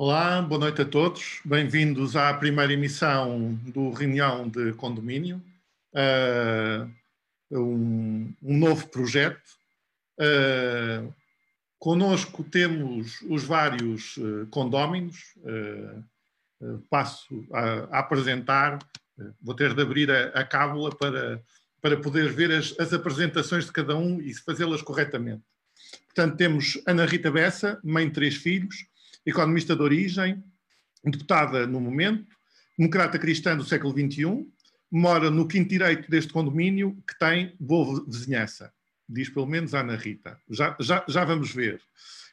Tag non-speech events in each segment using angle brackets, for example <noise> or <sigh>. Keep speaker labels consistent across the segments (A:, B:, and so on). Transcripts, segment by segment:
A: Olá, boa noite a todos. Bem-vindos à primeira emissão do Reunião de Condomínio, uh, um, um, novo projeto. Uh, conosco temos os vários uh, condóminos. Uh, passo a, a apresentar, vou ter de abrir a, a cábula para, para poder ver as, as apresentações de cada um e fazê-las corretamente. Portanto, temos Ana Rita Bessa, mãe de três filhos, economista de origem, deputada no momento, democrata cristã do século XXI, mora no quinto direito deste condomínio que tem boa vizinhança, diz pelo menos Ana Rita. Já, já, já vamos ver.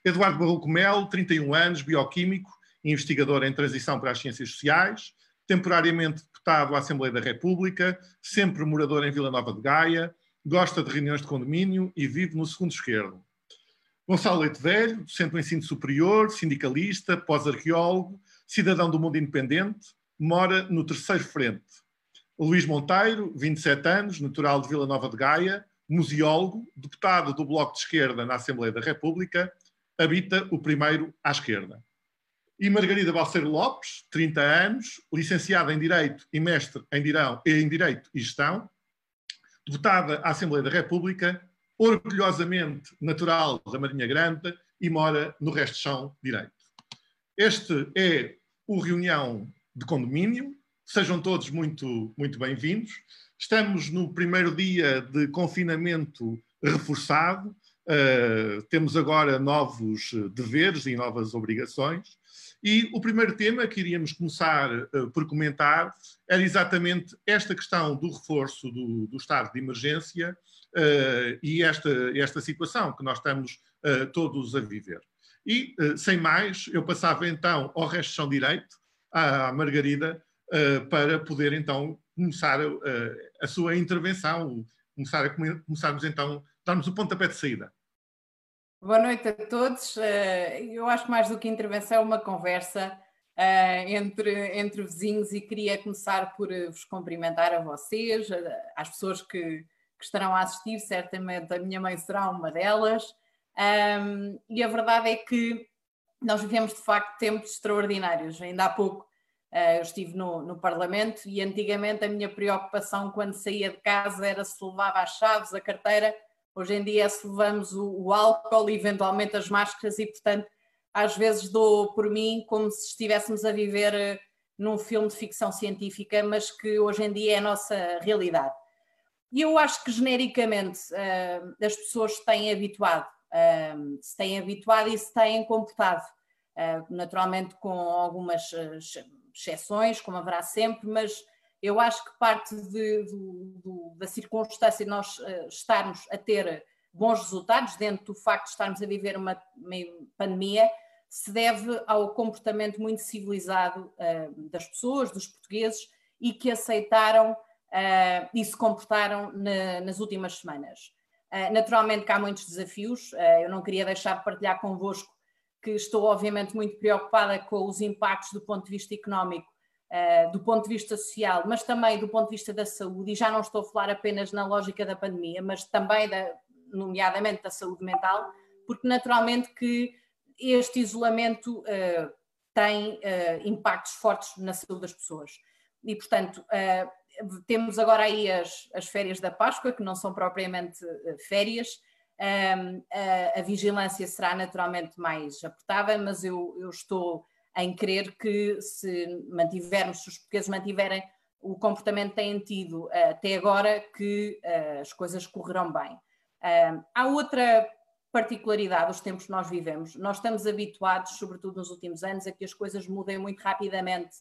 A: Eduardo Barroco Melo, 31 anos, bioquímico, investigador em transição para as ciências sociais, temporariamente deputado à Assembleia da República, sempre morador em Vila Nova de Gaia, gosta de reuniões de condomínio e vive no segundo esquerdo. Gonçalo Leite Velho, docente do ensino superior, sindicalista, pós-arqueólogo, cidadão do mundo independente, mora no terceiro frente. Luís Monteiro, 27 anos, natural de Vila Nova de Gaia, museólogo, deputado do Bloco de Esquerda na Assembleia da República, habita o primeiro à esquerda. E Margarida Balseiro Lopes, 30 anos, licenciada em Direito e mestre em Direito e Gestão, deputada à Assembleia da República, orgulhosamente natural da Marinha Grande e mora no resto de chão direito. Este é o reunião de condomínio. Sejam todos muito, muito bem-vindos. Estamos no primeiro dia de confinamento reforçado. Uh, temos agora novos deveres e novas obrigações. E o primeiro tema que iríamos começar uh, por comentar era exatamente esta questão do reforço do, do estado de emergência e esta, esta situação que nós estamos uh, todos a viver. E, sem mais, eu passava então ao resto de chão direito, à Margarida, para poder então começar a sua intervenção, começar a começarmos então, darmos o pontapé de saída.
B: Boa noite a todos. Eh, eu acho que mais do que intervenção é uma conversa eh, entre, entre vizinhos e queria começar por eh, vos cumprimentar a vocês, às pessoas que, que estarão a assistir, certamente a minha mãe será uma delas. e a verdade é que nós vivemos de facto tempos extraordinários. Ainda há pouco eu estive no, no Parlamento e antigamente a minha preocupação quando saía de casa era se levava as chaves, a carteira Hoje em dia, se levamos o, o álcool e eventualmente as máscaras, e portanto, às vezes dou por mim como se estivéssemos a viver eh, num filme de ficção científica, mas que hoje em dia é a nossa realidade. E eu acho que genericamente uh, as pessoas se têm habituado, uh, se têm habituado e se têm comportado, uh, naturalmente com algumas exceções, como haverá sempre, mas eu acho que parte de, do, da circunstância de nós estarmos a ter bons resultados dentro do facto de estarmos a viver uma, uma pandemia se deve ao comportamento muito civilizado das pessoas, dos portugueses e que aceitaram uh, e se comportaram na, nas últimas semanas. naturalmente que há muitos desafios, eu não queria deixar de partilhar convosco que estou obviamente muito preocupada com os impactos do ponto de vista económico Uh, do ponto de vista social, mas também do ponto de vista da saúde, e já não estou a falar apenas na lógica da pandemia, mas também, da, nomeadamente, da saúde mental, porque naturalmente que este isolamento uh, tem uh, impactos fortes na saúde das pessoas. E, portanto, temos agora aí as, as férias da Páscoa, que não são propriamente férias, a vigilância será naturalmente mais apertada, mas eu, eu estou em crer que se mantivermos, se os portugueses mantiverem o comportamento que têm tido uh, até agora, que uh, as coisas correrão bem. Uh, há outra particularidade dos tempos que nós vivemos. Nós estamos habituados, sobretudo nos últimos anos, a que as coisas mudem muito rapidamente.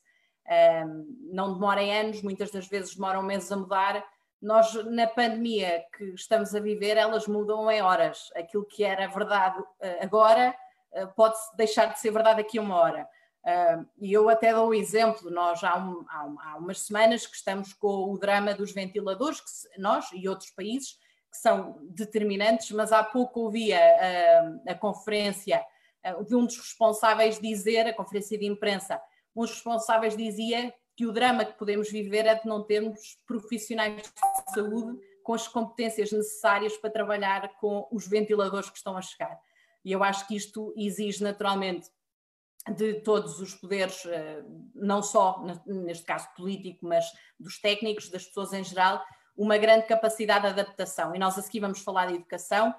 B: Não demorem anos, muitas das vezes demoram meses a mudar. Nós, na pandemia que estamos a viver, elas mudam em horas. Aquilo que era verdade agora pode deixar de ser verdade daqui a uma hora. E eu até dou o exemplo, nós há, um, há, um, há, umas semanas que estamos com o drama dos ventiladores, que nós e outros países, que são determinantes, mas há pouco ouvi a, a, conferência uh, de um dos responsáveis dizer, a conferência de imprensa, um dos responsáveis dizia que o drama que podemos viver é de não termos profissionais de saúde com as competências necessárias para trabalhar com os ventiladores que estão a chegar. E eu acho que isto exige naturalmente de todos os poderes, não só neste caso político, mas dos técnicos, das pessoas em geral, uma grande capacidade de adaptação. E nós a seguir vamos falar de educação,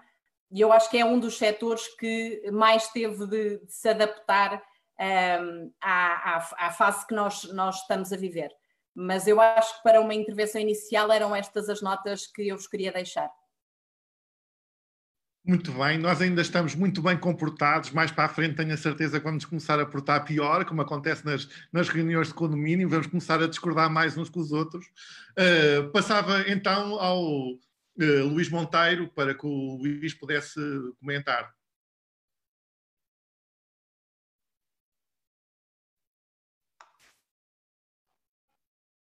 B: e eu acho que é um dos setores que mais teve de, de se adaptar um, à, à, à, fase que nós, nós estamos a viver. Mas eu acho que para uma intervenção inicial eram estas as notas que eu vos queria deixar.
A: Muito bem, nós ainda estamos muito bem comportados. Mais para a frente, tenho a certeza que vamos começar a portar pior, como acontece nas, nas reuniões de condomínio, vamos começar a discordar mais uns com os outros. Uh, passava então ao uh, Luís Monteiro para que o Luís pudesse comentar.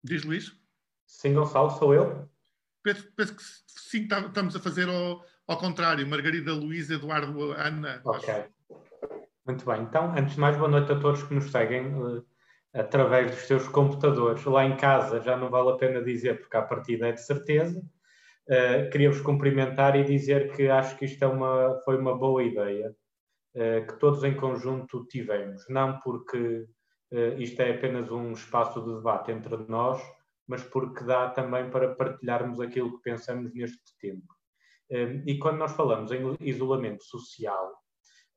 A: Diz Luís?
C: Sim, Gonçalo, sou eu.
A: Penso, penso que sim, tá, estamos a fazer ao, ao contrário. Margarida, Luís, Eduardo, Ana.
C: Ok. Acho. Muito bem. Então, antes de mais, boa noite a todos que nos seguem uh, através dos seus computadores. Lá em casa já não vale a pena dizer, porque a partida é de certeza. Uh, Queria-vos cumprimentar e dizer que acho que isto é uma, foi uma boa ideia uh, que todos em conjunto tivemos. Não porque isto é apenas um espaço de debate entre nós, mas porque dá também para partilharmos aquilo que pensamos neste tempo. Um, e quando nós falamos em isolamento social,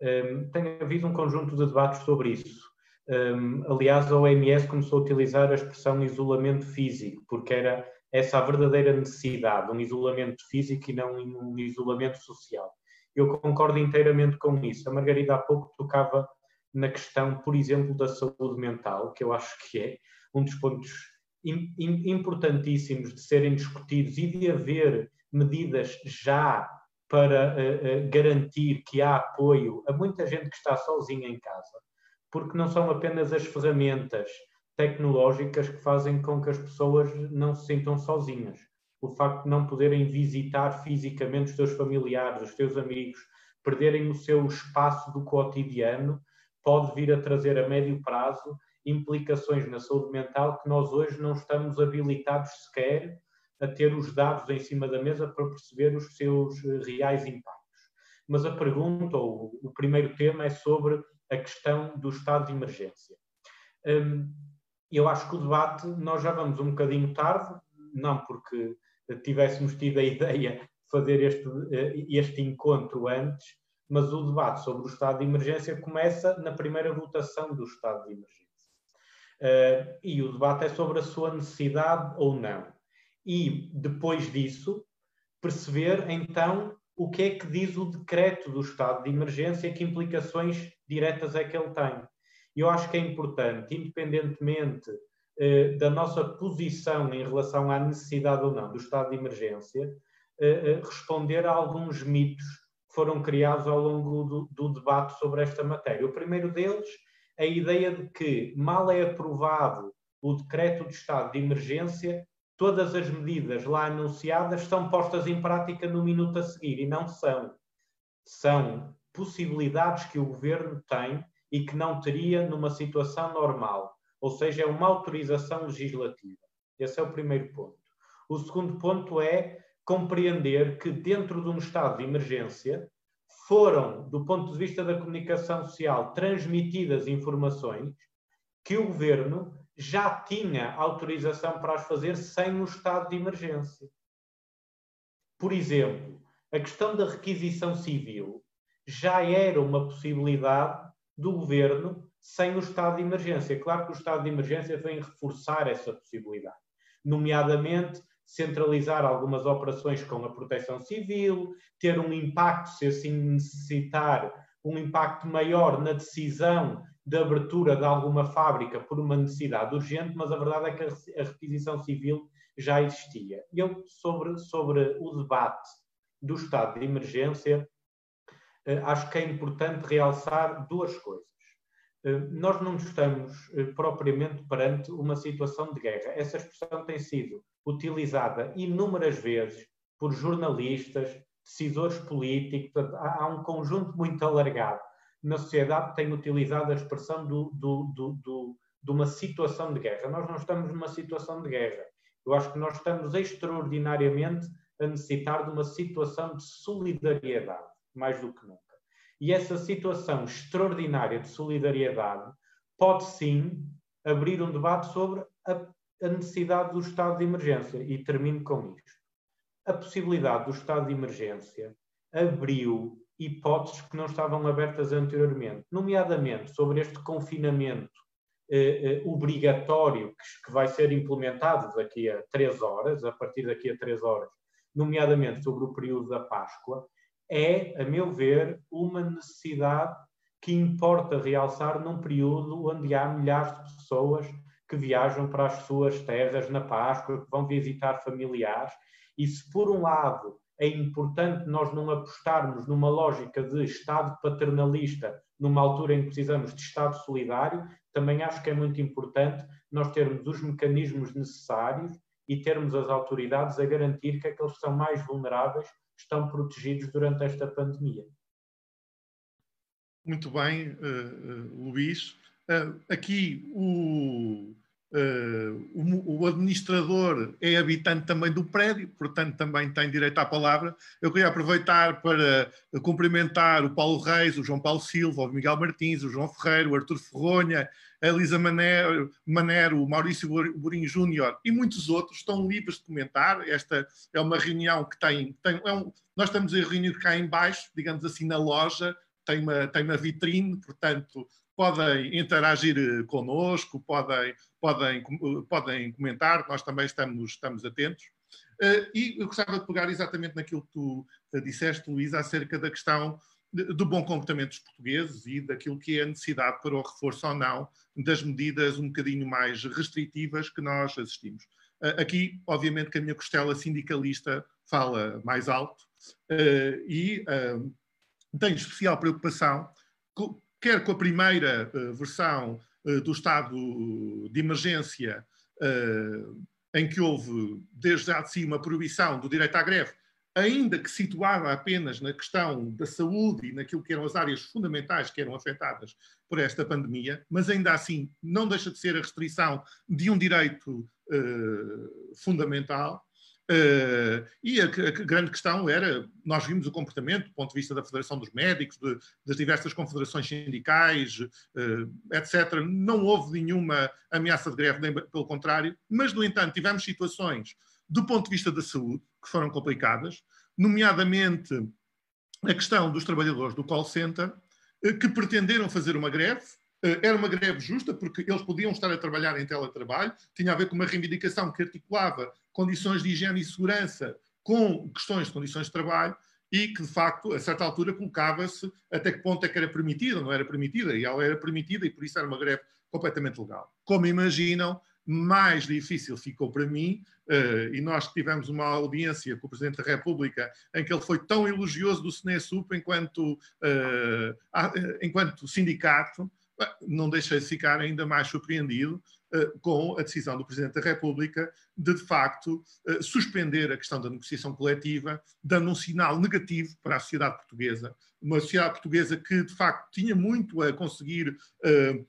C: um, tem havido um conjunto de debates sobre isso. Um, aliás, a OMS começou a utilizar a expressão isolamento físico, porque era essa a verdadeira necessidade, um isolamento físico e não um isolamento social. Eu concordo inteiramente com isso. A Margarida há pouco tocava na questão, por exemplo, da saúde mental, que eu acho que é um dos pontos importantíssimos de serem discutidos e de haver medidas já para uh, uh, garantir que há apoio a muita gente que está sozinha em casa, porque não são apenas as ferramentas tecnológicas que fazem com que as pessoas não se sintam sozinhas. O facto de não poderem visitar fisicamente os seus familiares, os seus amigos, perderem o seu espaço do cotidiano, pode vir a trazer a médio prazo implicações na saúde mental que nós hoje não estamos habilitados sequer a ter os dados em cima da mesa para perceber os seus eh, reais impactos. Mas a pergunta, ou o primeiro tema, é sobre a questão do estado de emergência. Hum, eu acho que o debate, nós já vamos um bocadinho tarde, não porque tivéssemos tido a <laughs> ideia de fazer este, eh, este encontro antes, mas o debate sobre o estado de emergência começa na primeira votação do estado de emergência. Uh, e o debate é sobre a sua necessidade ou não. E depois disso, perceber então o que é que diz o decreto do estado de emergência, que implicações diretas é que ele tem. Eu acho que é importante, independentemente uh, da nossa posição em relação à necessidade ou não do estado de emergência, uh, responder a alguns mitos foram criados ao longo do, do debate sobre esta matéria. O primeiro deles a ideia de que, mal é aprovado o decreto de estado de emergência, todas as medidas lá anunciadas são postas em prática no minuto a seguir, e não são. São possibilidades que o governo tem e que não teria numa situação normal, ou seja, é uma autorização legislativa. Esse é o primeiro ponto. O segundo ponto é compreender que, dentro de um estado de emergência, foram, do ponto de vista da comunicação social, transmitidas informações que o governo já tinha autorização para as fazer sem o estado de emergência. Por exemplo, a questão da requisição civil já era uma possibilidade do governo sem o estado de emergência. Claro que o estado de emergência vem reforçar essa possibilidade, nomeadamente centralizar algumas operações com a proteção civil, ter um impacto, se assim necessitar, um impacto maior na decisão de abertura de alguma fábrica por uma necessidade urgente, mas a verdade é que a requisição civil já existia. Eu, sobre, sobre o debate do estado de emergência, eh, acho que é importante realçar duas coisas. Eh, nós não estamos eh, propriamente perante uma situação de guerra. Essa expressão tem sido utilizada inúmeras vezes por jornalistas, decisores políticos, há, um conjunto muito alargado na sociedade que tem utilizado a expressão do, do, do, de uma situação de guerra. Nós não estamos numa situação de guerra. Eu acho que nós estamos extraordinariamente a necessitar de uma situação de solidariedade, mais do que nunca. E essa situação extraordinária de solidariedade pode sim abrir um debate sobre a, a necessidade do estado de emergência. E termino com isto. A possibilidade do estado de emergência abriu hipóteses que não estavam abertas anteriormente, nomeadamente sobre este confinamento eh, eh, obrigatório que, que, vai ser implementado daqui a três horas, a partir daqui a três horas, nomeadamente sobre o período da Páscoa, é, a meu ver, uma necessidade que importa realçar num período onde há milhares de pessoas que viajam para as suas terras na Páscoa, que vão visitar familiares, e se por um lado é importante nós não apostarmos numa lógica de Estado paternalista numa altura em que precisamos de Estado solidário, também acho que é muito importante nós termos os mecanismos necessários e termos as autoridades a garantir que aqueles que são mais vulneráveis estão protegidos durante esta pandemia.
A: Muito bem, uh, uh, Luís. Uh, aqui o, o, o, administrador é habitante também do prédio, portanto também tem direito à palavra. Eu queria aproveitar para cumprimentar o Paulo Reis, o João Paulo Silva, o Miguel Martins, o João Ferreiro, o Artur Ferronha, a Elisa Manero, Manero o Maurício Burinho Júnior e muitos outros estão livres de comentar. Esta é uma reunião que tem. tem é um, nós estamos a reunir cá embaixo, digamos assim, na loja, tem uma, tem uma vitrine, portanto podem interagir eh, connosco, podem, podem, podem comentar, nós também estamos, estamos atentos. Eh, e eu gostava de pegar exatamente naquilo que tu eh, disseste, Luísa, acerca da questão do bom comportamento dos portugueses e daquilo que é a necessidade para o reforço ou não das medidas um bocadinho mais restritivas que nós assistimos. Aqui, obviamente, que a minha costela sindicalista fala mais alto e tenho especial preocupação quer com a primeira versão do estado de emergência, em que houve desde já de si uma proibição do direito à greve, ainda que situada apenas na questão da saúde e naquilo que eram as áreas fundamentais que eram afetadas por esta pandemia, mas ainda assim não deixa de ser a restrição de um direito fundamental Uh, e a, a, grande questão era, nós vimos o comportamento do ponto de vista da Federação dos Médicos, de, das diversas confederações sindicais, uh, etc. Não houve nenhuma ameaça de greve, nem pelo contrário, mas, no entanto, tivemos situações do ponto de vista da saúde que foram complicadas, nomeadamente a questão dos trabalhadores do call center, uh, que pretenderam fazer uma greve, era uma greve justa, porque eles podiam estar a trabalhar em teletrabalho, tinha a ver com uma reivindicação que articulava condições de higiene e segurança com questões de condições de trabalho e que, de facto, a certa altura colocava-se até que ponto é que era permitida não era permitida, e ela era permitida e por isso era uma greve completamente legal. Como imaginam, mais difícil ficou para mim, uh, e nós tivemos uma audiência com o Presidente da República em que ele foi tão elogioso do SNESUP enquanto, uh, enquanto sindicato, não deixei de ficar ainda mais surpreendido uh, com a decisão do Presidente da República de, de facto, uh, suspender a questão da negociação coletiva, dando um sinal negativo para a sociedade portuguesa. Uma sociedade portuguesa que, de facto, tinha muito a conseguir uh,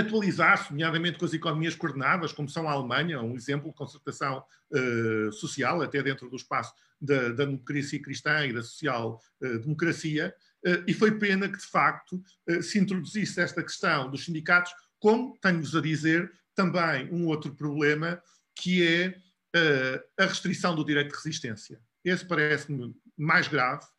A: atualizar-se, nomeadamente com as economias coordenadas, como são a Alemanha, um exemplo de concertação uh, social, até dentro do espaço da, da democracia cristã e da social-democracia, uh, e foi pena que, de facto, uh, se introduzisse esta questão dos sindicatos, como, tenho-vos a dizer, também um outro problema, que é a restrição do direito de resistência. Esse parece-me mais grave, eh,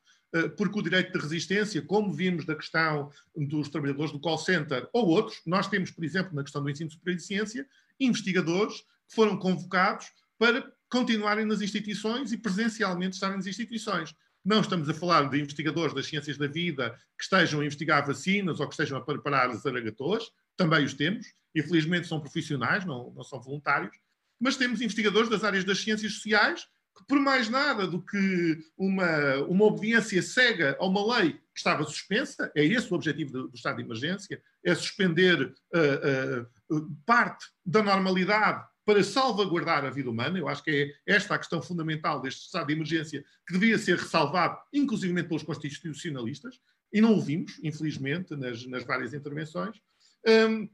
A: porque o direito de resistência, como vimos da questão dos trabalhadores do call center ou outros, nós temos, por exemplo, na questão do ensino superior de ciência, investigadores que foram convocados para continuarem nas instituições e presencialmente estarem nas instituições. Não estamos a falar de investigadores das ciências da vida que estejam a investigar vacinas ou que estejam a preparar as aragatoas, também os temos, e felizmente são profissionais, não, não são voluntários, mas temos investigadores das áreas das ciências sociais que por mais nada do que uma, uma obediência cega a uma lei que estava suspensa, é esse o objetivo do, do estado de emergência, é suspender uh, uh, parte da normalidade para salvaguardar a vida humana. Eu acho que é esta a questão fundamental deste estado de emergência que devia ser ressalvado, inclusive pelos constitucionalistas, e não o vimos, infelizmente, nas, nas várias intervenções. Um,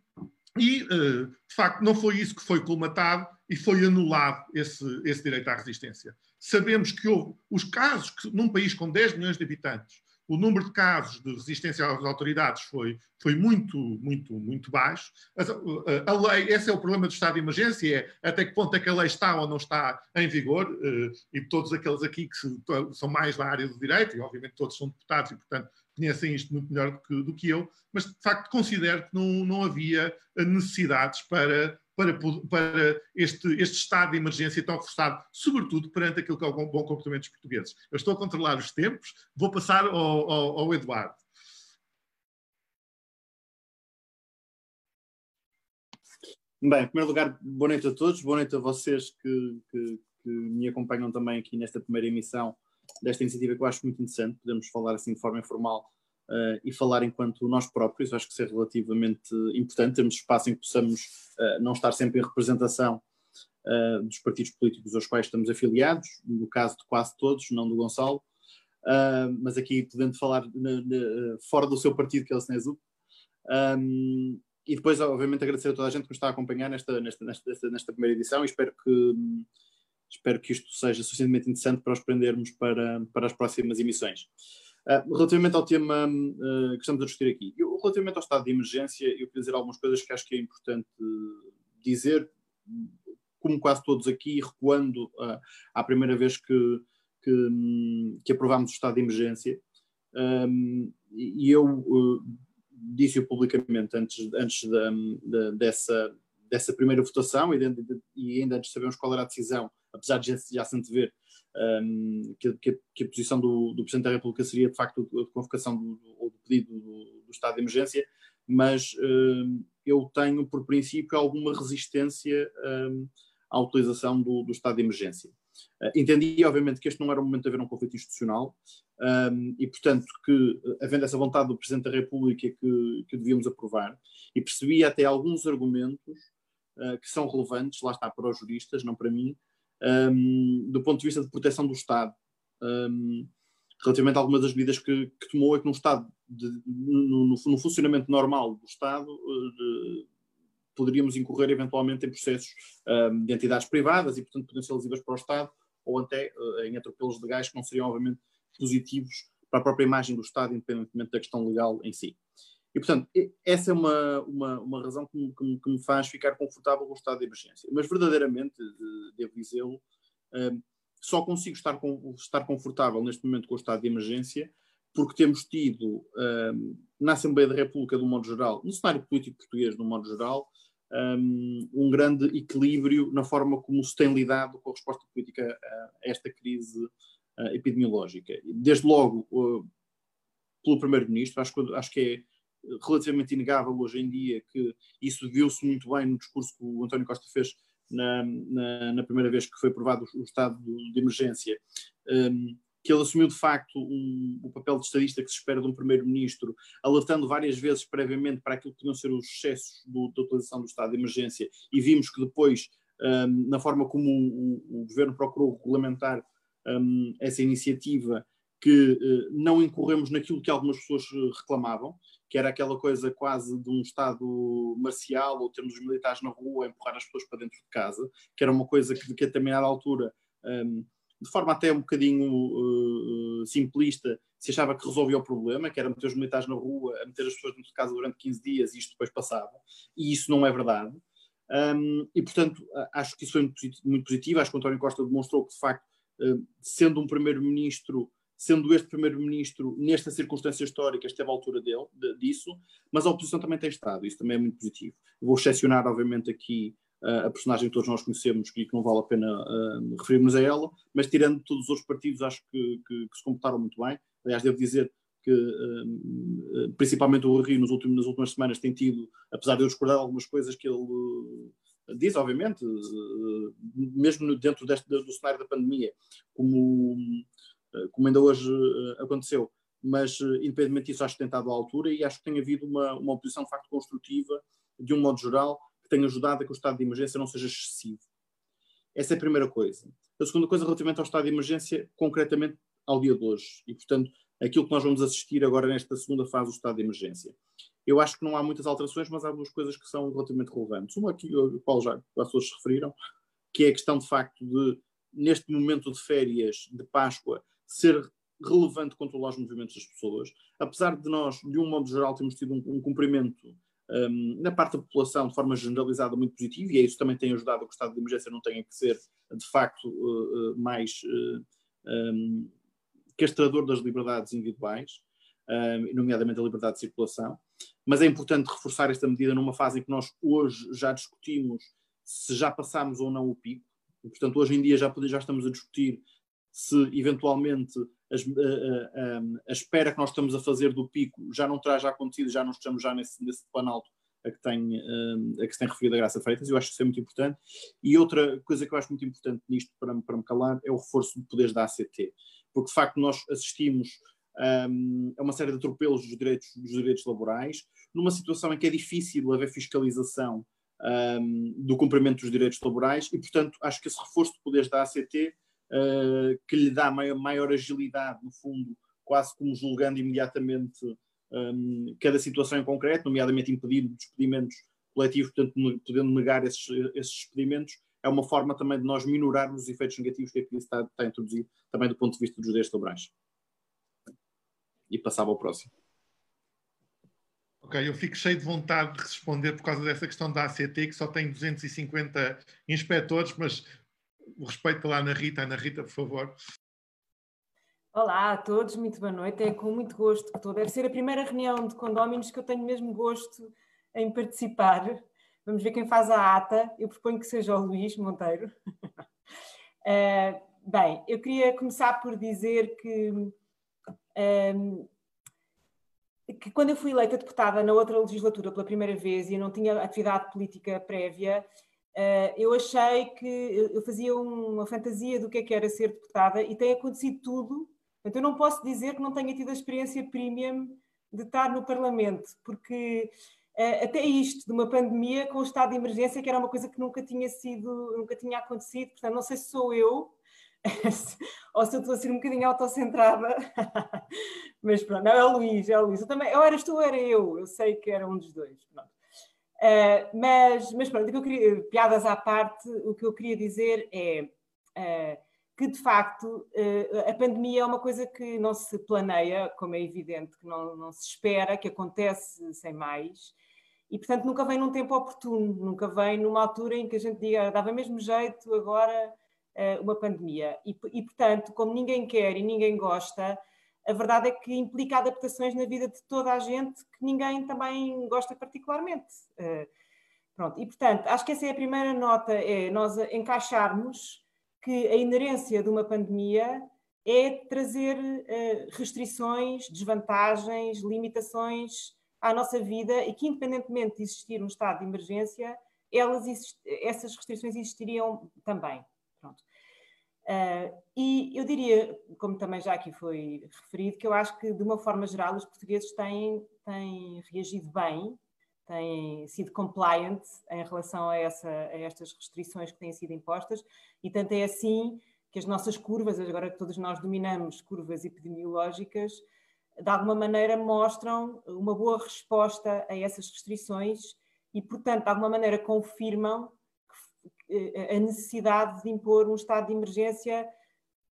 A: e, uh, de facto, não foi isso que foi colmatado e foi anulado esse, esse direito à resistência. Sabemos que houve os casos que, num país com 10 milhões de habitantes, o número de casos de resistência às autoridades foi, foi muito, muito, muito baixo. A, lei, esse é o problema do estado de emergência, é até que ponto é que a lei está ou não está em vigor, eh, e todos aqueles aqui que são mais da área do direito, e obviamente todos são deputados e, portanto, conhecem isto muito melhor do que, do que eu, mas de facto considero que não, não havia necessidades para para, para este, este, estado de emergência tão reforçado, sobretudo perante aquilo que é o bom comportamento dos portugueses. Eu estou a controlar os tempos, vou passar ao, ao, ao Eduardo.
D: Bem, em primeiro lugar, boa noite a todos, boa noite a vocês que, que, que, me acompanham também aqui nesta primeira emissão desta iniciativa que eu acho muito interessante. Podemos falar assim de forma informal uh, e falar enquanto nós próprios, acho que isso é relativamente importante, termos espaço em que possamos uh, não estar sempre em representação uh, dos partidos políticos aos quais estamos afiliados, no caso de quase todos, não do Gonçalo, mas aqui podendo falar na, na, fora do seu partido, que é o SNESUP. Um, e depois, obviamente, agradecer a toda a gente que nos está a acompanhar nesta, nesta, nesta, nesta primeira edição e espero que, espero que isto seja suficientemente interessante para os prendermos para, para as próximas emissões. Uh, relativamente ao tema uh, que estamos a discutir aqui, eu, relativamente ao estado de emergência, eu queria dizer algumas coisas que acho que é importante dizer, como quase todos aqui, recuando uh, à primeira vez que, que, que, aprovámos o estado de emergência, um, e eu disse-o publicamente antes, antes da, da, dessa, dessa primeira votação, e, de, e ainda antes sabemos qual era a decisão, apesar de já, se antever um, que, que, que, a posição do, do, Presidente da República seria de facto a convocação do, do, do pedido do, do, estado de emergência, mas um, eu tenho por princípio alguma resistência um, à utilização do, estado de emergência. Uh, entendi, obviamente, que este não era o momento de haver um conflito institucional e, portanto, que havendo essa vontade do Presidente da República que, que devíamos aprovar, e percebi até alguns argumentos uh, que são relevantes, lá está, para os juristas, não para mim, um, do ponto de vista de proteção do Estado, um, relativamente a algumas das medidas que, que tomou, é que no Estado, de, no, no, no, funcionamento normal do Estado, de, poderíamos incorrer eventualmente em processos um, de entidades privadas e, portanto, potencializivas para o Estado, ou até uh, em atropelos legais que não seriam, obviamente, positivos para a própria imagem do Estado, independentemente da questão legal em si. E, portanto, essa é uma, uma, uma razão que me, que, me, faz ficar confortável com o estado de emergência. Mas, verdadeiramente, devo dizê-lo, hum, só consigo estar, com, estar confortável neste momento com o estado de emergência porque temos tido um, na Assembleia da República, de um modo geral, no cenário político português, de um modo geral, um, um, grande equilíbrio na forma como se tem lidado com a resposta política a, esta crise epidemiológica. Desde logo, pelo Primeiro-Ministro, acho, acho que é relativamente inegável hoje em dia que isso viu-se muito bem no discurso que o António Costa fez na, na, na primeira vez que foi aprovado o, estado de emergência, um, que ele assumiu de facto um, o papel de estadista que se espera de um primeiro-ministro, alertando várias vezes previamente para aquilo que podiam ser os excessos do, da utilização do estado de emergência, e vimos que depois, um, na forma como o, o, governo procurou regulamentar um, essa iniciativa, que uh, não incorremos naquilo que algumas pessoas eh, reclamavam, que era aquela coisa quase de um Estado marcial, ou termos os militares na rua a empurrar as pessoas para dentro de casa, que era uma coisa que, que a determinada altura, um, de forma até um bocadinho uh, simplista, se achava que resolvia o problema, que era meter os militares na rua, a meter as pessoas dentro de casa durante 15 dias e isto depois passava. E isso não é verdade. Um, e, portanto, acho que isso foi muito positivo. Acho que o António Costa demonstrou que, de facto, uh, sendo um primeiro-ministro sendo este primeiro-ministro, nesta circunstância histórica, esteve à altura dele, de, disso, mas a oposição também tem estado, isso também é muito positivo. Vou excepcionar, obviamente, aqui uh, a personagem que todos nós conhecemos e que não vale a pena uh, referirmos a ela, mas tirando todos os outros partidos, acho que, que, que se comportaram muito bem. Aliás, devo dizer que, uh, principalmente o Rio, nos últimos, nas últimas semanas, tem tido, apesar de eu discordar algumas coisas que ele diz, obviamente, mesmo dentro deste, do cenário da pandemia, como como ainda hoje eh, aconteceu. Mas, eh, independentemente disso, acho que tem estado à altura e acho que tem havido uma, uma oposição, de facto, construtiva, de um modo geral, que tem ajudado a que o estado de emergência não seja excessivo. Essa é a primeira coisa. A segunda coisa, relativamente ao estado de emergência, concretamente ao dia de hoje, e, portanto, aquilo que nós vamos assistir agora nesta segunda fase do estado de emergência. Eu acho que não há muitas alterações, mas há duas coisas que são relativamente relevantes. Uma que o Paulo já, as pessoas se referiram, que é a questão de facto de, neste momento de férias de Páscoa, ser relevante controlar os movimentos das pessoas. Apesar de nós, de um modo geral, termos tido um, um cumprimento um, na parte da população de forma generalizada muito positivo, e é isso também tem ajudado a que o estado de emergência não tenha que ser, de facto, uh, uh, mais uh, um, castrador das liberdades individuais, nomeadamente a liberdade de circulação. Mas é importante reforçar esta medida numa fase em que nós hoje já discutimos se já passámos ou não o pico. E, portanto, hoje em dia já, já estamos a discutir se eventualmente a, a, a, espera que nós estamos a fazer do pico já não terá já acontecido, já não estamos já nesse, nesse planalto a que, tem, a que se tem referido a Graça Freitas, eu acho que isso é muito importante. E outra coisa que eu acho muito importante nisto, para, para me calar, é o reforço de poderes da ACT, porque de facto nós assistimos a uma série de atropelos dos direitos, dos direitos laborais, numa situação em que é difícil haver fiscalização um, do cumprimento dos direitos laborais e, portanto, acho que esse reforço de poderes da ACT uh, que lhe dá maior, maior, agilidade, no fundo, quase como julgando imediatamente um, cada situação em concreto, nomeadamente impedindo despedimentos coletivos, portanto, podendo negar esses, esses despedimentos, é uma forma também de nós minorarmos os efeitos negativos que a crise está, está a introduzir, também do ponto de vista dos direitos laborais. E passava ao próximo.
A: Ok, eu fico cheio de vontade de responder por causa dessa questão da ACT, que só tem 250 inspectores, mas o respeito pela Ana Rita. Ana Rita, por favor.
E: Olá a todos, muito boa noite. É com muito gosto que estou. Deve ser a primeira reunião de condóminos que eu tenho mesmo gosto em participar. Vamos ver quem faz a ata. Eu proponho que seja o Luís Monteiro. uh, <laughs> bem, eu queria começar por dizer que, um, ehm, que quando eu fui eleita deputada na outra legislatura pela primeira vez e eu não tinha atividade política prévia, eu achei que eu fazia uma fantasia do que é que era ser deputada e tem acontecido tudo. Portanto, eu não posso dizer que não tenha tido a experiência premium de estar no Parlamento, porque uh, até isto, de uma pandemia com o estado de emergência, que era uma coisa que nunca tinha sido, nunca tinha acontecido, portanto, não sei se sou eu <laughs> ou se eu estou a ser um bocadinho autocentrada, <laughs> mas pronto, não, é o Luís, é o Luís. Eu também, ou eras tu era eu, eu sei que era um dos dois. Pronto. Uh, mas, mas pronto, o queria, piadas à parte, o que eu queria dizer é uh, que de facto uh, a pandemia é uma coisa que não se planeia, como é evidente, que não, não se espera, que acontece sem mais, e portanto nunca vem num tempo oportuno, nunca vem numa altura em que a gente diga dava mesmo jeito agora uma pandemia. E, e portanto, como ninguém quer e ninguém gosta, a verdade é que implica adaptações na vida de toda a gente que ninguém também gosta particularmente. Uh, pronto, e portanto, acho que essa é a primeira nota, é nós encaixarmos que a inerência de uma pandemia é trazer uh, restrições, desvantagens, limitações à nossa vida e que, independentemente de existir um estado de emergência, elas, essas restrições existiriam também. Pronto. Uh, e eu diria, como também já aqui foi referido, que eu acho que, de uma forma geral, os portugueses têm, têm reagido bem, têm sido compliant em relação a, essa, a estas restrições que têm sido impostas, e tanto é assim que as nossas curvas, agora que todos nós dominamos curvas epidemiológicas, de alguma maneira mostram uma boa resposta a essas restrições e, portanto, de alguma maneira confirmam a necessidade de impor um estado de emergência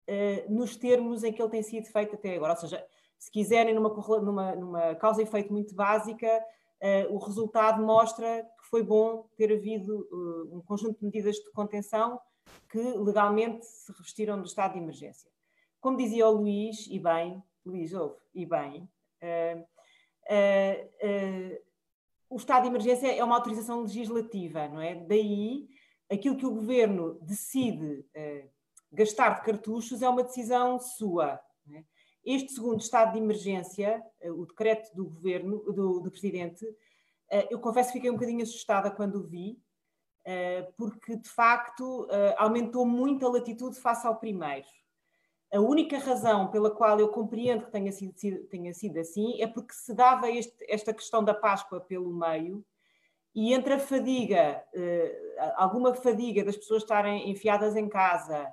E: uh, nos termos em que ele tem sido feito até agora. Ou seja, se quiserem, numa, numa, numa causa e efeito muito básica, uh, o resultado mostra que foi bom ter havido uh, um conjunto de medidas de contenção que legalmente se revestiram do estado de emergência. Como dizia o Luís, e bem, Luís ouve, e bem, o estado de emergência é uma autorização legislativa, não é? Daí aquilo que o governo decide uh, gastar de cartuchos é uma decisão sua. É? Este segundo estado de emergência, uh, o decreto do governo, do, do presidente, uh, eu confesso que fiquei um bocadinho assustada quando o vi, porque de facto aumentou muito a latitude face ao primeiro. A única razão pela qual eu compreendo que tenha sido, tenha sido assim é porque se dava este, esta questão da Páscoa pelo meio e entre a fadiga, eh, alguma fadiga das pessoas estarem enfiadas em casa,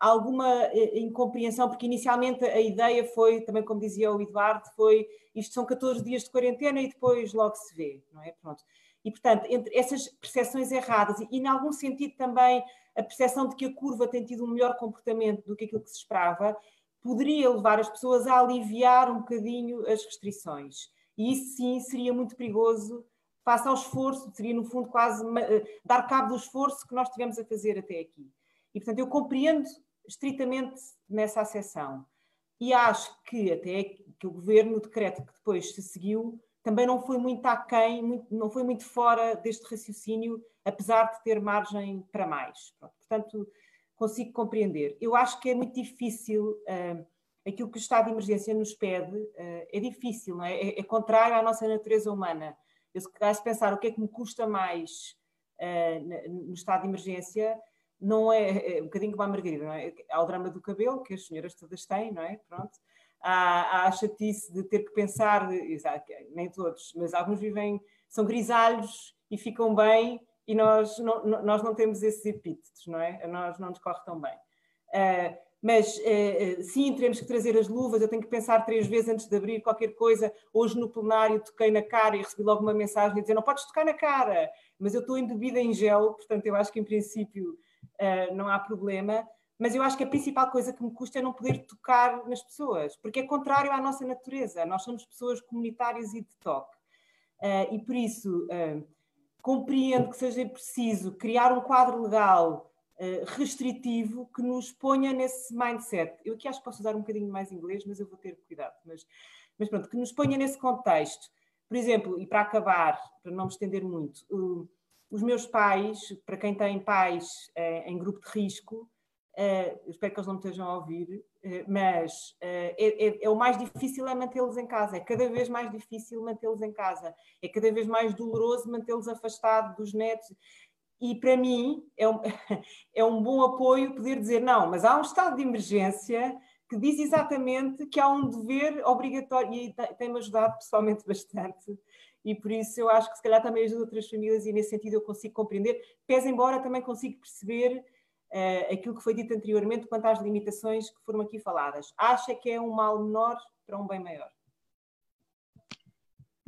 E: alguma eh, incompreensão, porque inicialmente a ideia foi, também como dizia o Eduardo, foi isto são 14 dias de quarentena e depois logo se vê, não é? Pronto. E, portanto, entre essas percepções erradas e, em algum sentido, também a percepção de que a curva tem tido um melhor comportamento do que aquilo que se esperava, poderia levar as pessoas a aliviar um bocadinho as restrições. E isso sim seria muito perigoso face ao esforço, seria no fundo quase uh, dar cabo do esforço que nós tivemos a fazer até aqui. E portanto eu compreendo estritamente nessa acessão. E acho que até que o governo, o decreto que depois se seguiu, também não foi muito aquém, não foi muito fora deste raciocínio, apesar de ter margem para mais. Portanto, consigo compreender. Eu acho que é muito difícil, uh, aquilo que o estado de emergência nos pede, uh, é difícil, é? é? é? contrário à nossa natureza humana. Eu, se pensar o que é que me custa mais uh, no estado de emergência, não é, é um bocadinho como a Margarida, não é? Há o drama do cabelo, que as senhoras todas têm, não é? Pronto. Há, há a chatice de ter que pensar, nem todos, mas alguns vivem, são grisalhos e ficam bem e nós não, nós não temos esses epítetos, não é? A nós não nos corre tão bem. Uh, mas uh, sim, teremos que trazer as luvas, eu tenho que pensar três vezes antes de abrir qualquer coisa. Hoje no plenário toquei na cara e recebi logo uma mensagem a dizer não podes tocar na cara, mas eu estou embebida em gel, portanto eu acho que em princípio uh, não há problema, mas eu acho que a principal coisa que me custa é não poder tocar nas pessoas, porque é contrário à nossa natureza. Nós somos pessoas comunitárias e de toque. Uh, e por isso uh, compreendo que seja preciso criar um quadro legal restritivo que nos ponha nesse mindset. Eu aqui acho que posso usar um bocadinho mais inglês, mas eu vou ter cuidado. Mas, mas pronto, que nos ponha nesse contexto. Por exemplo, e para acabar, para não me estender muito, os meus pais, para quem tem pais eh, em grupo de risco, eh, espero que eles não me estejam a ouvir, eh, mas é, é, é, o mais difícil é mantê-los em casa, é cada vez mais difícil mantê-los em casa, é cada vez mais doloroso mantê-los afastados dos netos. E para mim é um, <laughs> é um bom apoio poder dizer: não, mas há um estado de emergência que diz exatamente que há um dever obrigatório, e tem-me ajudado pessoalmente <laughs> bastante, e por isso eu acho que se calhar também ajuda outras famílias e nesse sentido eu consigo compreender, pese embora também consigo perceber uh, aquilo que foi dito anteriormente quanto às limitações que foram aqui faladas. Acha que é um mal menor para um bem maior?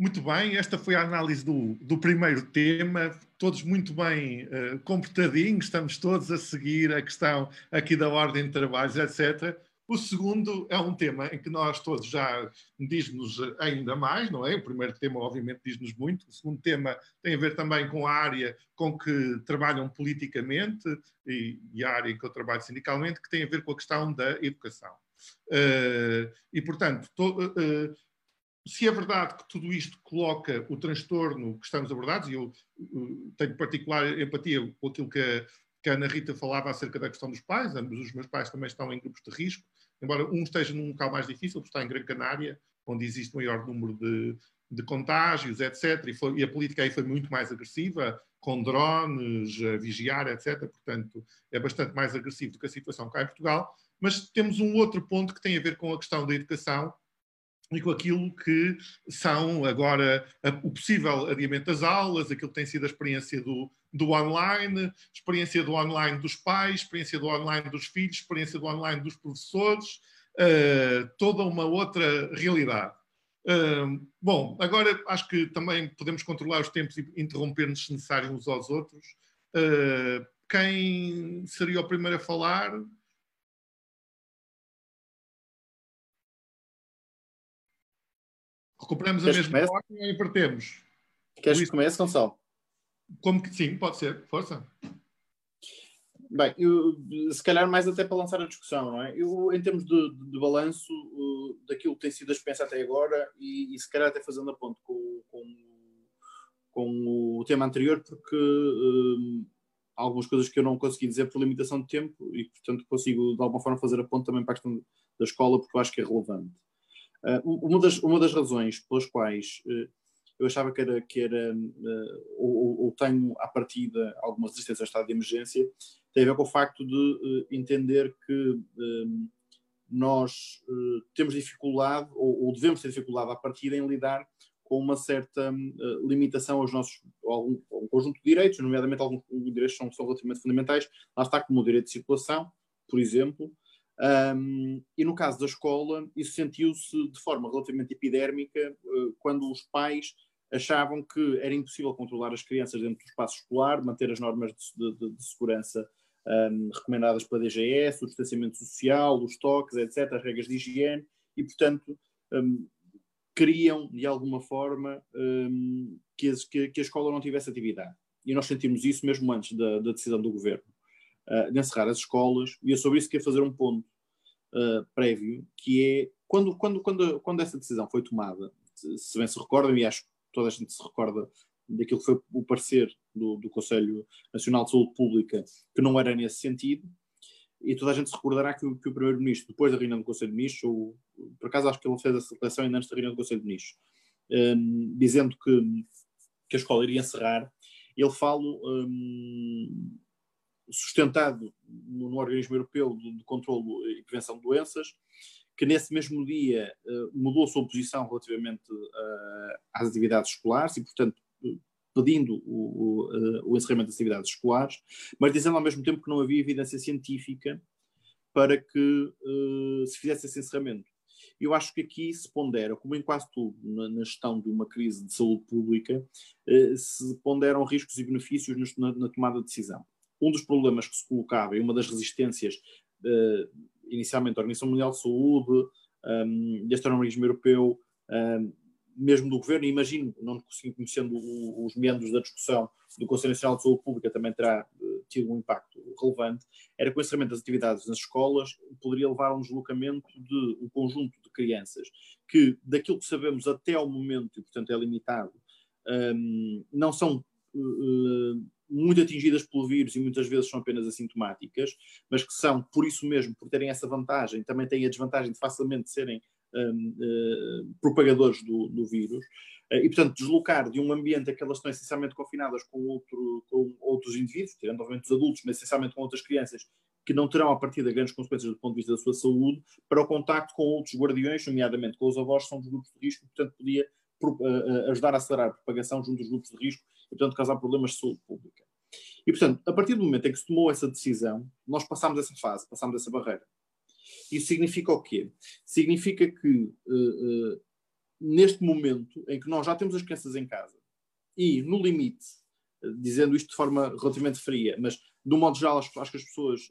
A: Muito bem, esta foi a análise do, do primeiro tema, todos muito bem uh, comportadinhos, estamos todos a seguir a questão aqui da ordem de trabalhos, etc. O segundo é um tema em que nós todos já diz-nos ainda mais, não é? O primeiro tema, obviamente, diz-nos muito. O segundo tema tem a ver também com a área com que trabalham politicamente e, e a área em que eu trabalho sindicalmente, que tem a ver com a questão da educação. Uh, e, portanto, to, uh, se é verdade que tudo isto coloca o transtorno que estamos abordados, e eu uh, tenho particular empatia com aquilo que a, que a Ana Rita falava acerca da questão dos pais, ambos os meus pais também estão em grupos de risco, embora um esteja num local mais difícil, porque está em Gran Canária, onde existe maior número de, de contágios, etc. E, foi, e, a política aí foi muito mais agressiva, com drones, vigiar, etc. Portanto, é bastante mais agressivo do que a situação cá em Portugal. Mas temos um outro ponto que tem a ver com a questão da educação e com aquilo que são agora o possível adiamento das aulas, aquilo que tem sido a experiência do, do online, experiência do online dos pais, experiência do online dos filhos, experiência do online dos professores, uh, toda uma outra realidade. Uh, bom, agora acho que também podemos controlar os tempos e interromper-nos se necessário uns aos outros. Uh, quem seria o primeiro a falar? Recuperamos Queres a mesma ordem ou invertemos?
D: Queres que comece, Gonçalo?
A: Como que sim, pode ser, força.
D: Bem, eu, se calhar mais até para lançar a discussão, não é? Eu, em termos de, de, de balanço uh, daquilo que tem sido a experiência até agora, e, e se calhar até fazendo a ponto com, com, com o tema anterior, porque uh, há algumas coisas que eu não consegui dizer por limitação de tempo e, portanto, consigo de alguma forma fazer a ponto também para a questão da escola, porque eu acho que é relevante. Uh, uma, das, uma das razões pelas quais uh, eu achava que era, que era uh, ou, ou, tenho à partida alguma resistência ao estado de emergência, tem a ver com o facto de entender que nós temos dificuldade, ou, ou, devemos ter dificuldade à partida em lidar com uma certa limitação aos nossos, algum, um conjunto de direitos, nomeadamente alguns direitos são, são relativamente fundamentais, lá está como o direito de circulação, por exemplo, um, e no caso da escola, isso sentiu-se de forma relativamente epidérmica uh, quando os pais achavam que era impossível controlar as crianças dentro do espaço escolar, manter as normas de, de, de segurança um, recomendadas pela DGS, o distanciamento social, os toques, etc., as regras de higiene, e, portanto, um, queriam, de alguma forma, que, que, que, a escola não tivesse atividade. E nós sentimos isso mesmo antes da, da decisão do governo, de encerrar as escolas, e é sobre isso que ia fazer um ponto uh, prévio, que é, quando, quando, quando, quando essa decisão foi tomada, se bem se recordam, e acho que toda a gente se recorda daquilo que foi o parecer do, do Conselho Nacional de Saúde Pública, que não era nesse sentido, e toda a gente se recordará que o, o Primeiro-Ministro, depois da reunião do Conselho de Ministros, ou, por acaso acho que ele fez essa declaração ainda antes da reunião do Conselho de Ministros, um, dizendo que, que a escola iria encerrar, ele fala um, sustentado no, no, organismo europeu de, de controlo e prevenção de doenças, que nesse mesmo dia uh, mudou a sua posição relativamente uh, às atividades escolares e, portanto, pedindo o, o, eh, o, encerramento das atividades escolares, mas dizendo ao mesmo tempo que não havia evidência científica para que uh, se fizesse esse encerramento. Eu acho que aqui se pondera, como em quase tudo na, na gestão de uma crise de saúde pública, se ponderam riscos e benefícios na, na, tomada de decisão. Um dos problemas que se colocava e uma das resistências, uh, inicialmente da Organização Mundial de Saúde, um, deste organismo europeu, um, mesmo do governo, e imagino, não conhecendo os meandros da discussão do Conselho Nacional de Saúde Pública, também terá uh, tido um impacto relevante, era que o encerramento das atividades nas escolas poderia levar a um deslocamento de um conjunto de crianças que, daquilo que sabemos até ao momento, e portanto é limitado, um, não são uh, muito atingidas pelo vírus e muitas vezes são apenas assintomáticas, mas que são, por isso mesmo, por terem essa vantagem, também têm a desvantagem de facilmente serem um, uh, propagadores do, do vírus. Uh, e, portanto, deslocar de um ambiente em que elas estão essencialmente confinadas com, outro, com outros indivíduos, tirando obviamente os adultos, mas essencialmente com outras crianças, que não terão a partir de grandes consequências do ponto de vista da sua saúde, para o contacto com outros guardiões, nomeadamente com os avós, são dos grupos de risco, portanto, podia ajudar a acelerar a propagação junto dos grupos de risco e, portanto, causar problemas de saúde pública. E, portanto, a partir do momento em que se tomou essa decisão, nós passámos essa fase, passámos essa barreira. Isso significa o quê? Significa que uh, uh, neste momento em que nós já temos as crianças em casa e, no limite, uh, dizendo isto de forma relativamente fria, mas um modo geral acho, acho que as pessoas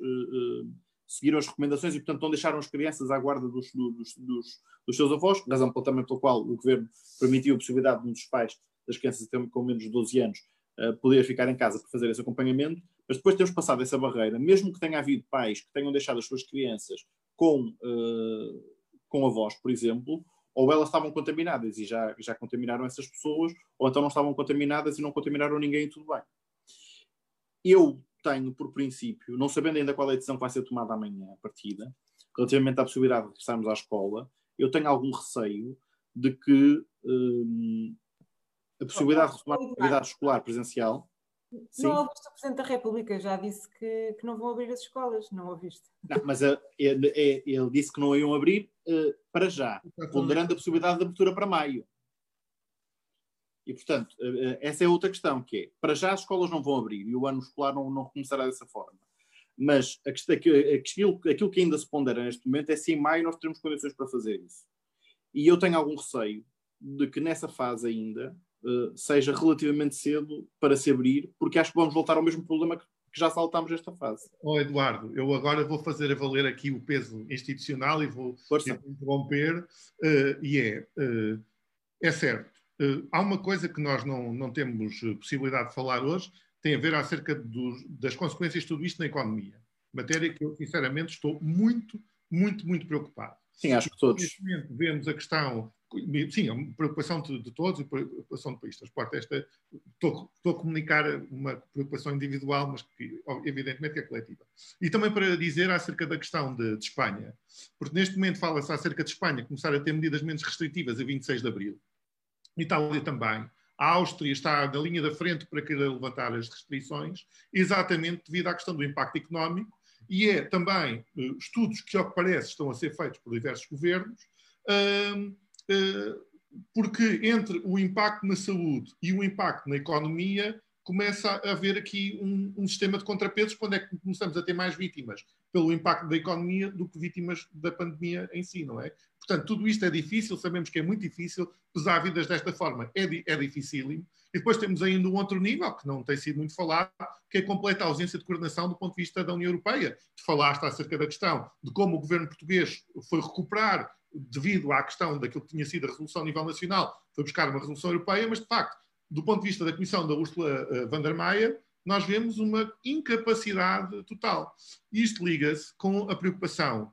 D: seguiram as recomendações e, portanto, não deixaram as crianças à guarda dos, dos, dos, dos seus avós, razão também pela qual o governo permitiu a possibilidade de um dos pais das crianças com menos de 12 anos poder ficar em casa para fazer esse acompanhamento, mas depois de termos passado essa barreira, mesmo que tenha havido pais que tenham deixado as suas crianças com, uh, com avós, por exemplo, ou elas estavam contaminadas e já, já contaminaram essas pessoas, ou então não estavam contaminadas e não contaminaram ninguém e tudo bem. Eu tenho, por princípio, não sabendo ainda qual é a decisão que vai ser tomada amanhã, a partida, relativamente à possibilidade de regressarmos à escola, eu tenho algum receio de que um, a possibilidade de retomar a atividade escolar presencial
E: Sim. Não ouviste o Presidente da República, já disse que, que não vão abrir as escolas, não ouviste?
D: Não, mas uh, ele, é, ele, disse que não iam abrir uh, para já, ponderando a possibilidade de abertura para maio. E, portanto, uh, essa é outra questão, que é, para já as escolas não vão abrir e o ano escolar não, não começará dessa forma. Mas a questão, aquilo, aquilo que ainda se pondera neste momento é se em maio nós teremos condições para fazer isso. E eu tenho algum receio de que nessa fase ainda uh, seja relativamente cedo para se abrir, porque acho que vamos voltar ao mesmo problema que, que já saltámos esta fase.
A: Oh, Eduardo, eu agora vou fazer a valer aqui o peso institucional e vou interromper, uh, e é, uh, é certo, há uma coisa que nós não, não temos possibilidade de falar hoje, tem a ver acerca dos, das consequências de tudo isto na economia. Matéria que eu, sinceramente, estou muito, muito, muito preocupado.
D: Sim, acho que todos.
A: Neste momento vemos a questão sim, é uma preocupação de, de todos e preocupação do país. Transporte esta, estou, estou, a comunicar uma preocupação individual, mas que evidentemente é coletiva. E também para dizer acerca da questão de, de Espanha, porque neste momento fala-se acerca de Espanha começar a ter medidas menos restritivas a 26 de abril. Itália também. A Áustria está na linha da frente para querer levantar as restrições, exatamente devido à questão do impacto económico, e é também uh, estudos que, ao que parece, estão a ser feitos por diversos governos, uh, eh, porque entre o impacto na saúde e o impacto na economia começa a haver aqui um, um, sistema de contrapesos quando é que começamos a ter mais vítimas pelo impacto da economia do que vítimas da pandemia em si, não é? Portanto, tudo isto é difícil, sabemos que é muito difícil, pesar vidas desta forma é, é dificílimo. E depois temos ainda um outro nível, que não tem sido muito falado, que é a completa ausência de coordenação do ponto de vista da União Europeia. Tu falaste acerca da questão de como o governo português foi recuperar, devido à questão daquilo que tinha sido a resolução a nível nacional, foi buscar uma resolução europeia, mas de facto, do ponto de vista da Comissão da Ursula uh, von der Mayer, nós vemos uma incapacidade total. E isto liga-se com a preocupação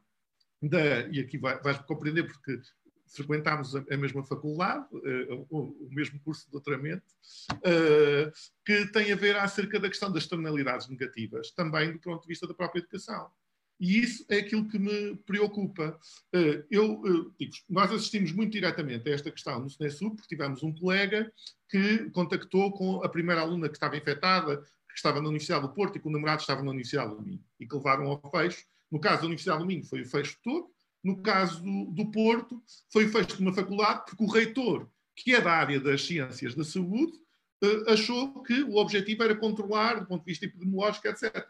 A: da, e aqui vais compreender porque frequentámos a, a mesma faculdade, uh, o, o, mesmo curso de doutoramento, uh, que tem a ver acerca da questão das externalidades negativas, também do ponto de vista da própria educação. E isso é aquilo que me preocupa. Uh, eu digo, nós assistimos muito diretamente a esta questão no SNESUB, porque tivemos um colega que contactou com a primeira aluna que estava infectada, que estava na Universidade do Porto e que o namorado estava na Universidade do Minho, e que levaram ao fecho. No caso da Universidade do Minho foi o fecho todo, no caso do, do Porto, foi o fecho de uma faculdade, porque o reitor, que é da área das ciências da saúde, uh, achou que o objetivo era controlar, do ponto de vista epidemiológico, etc.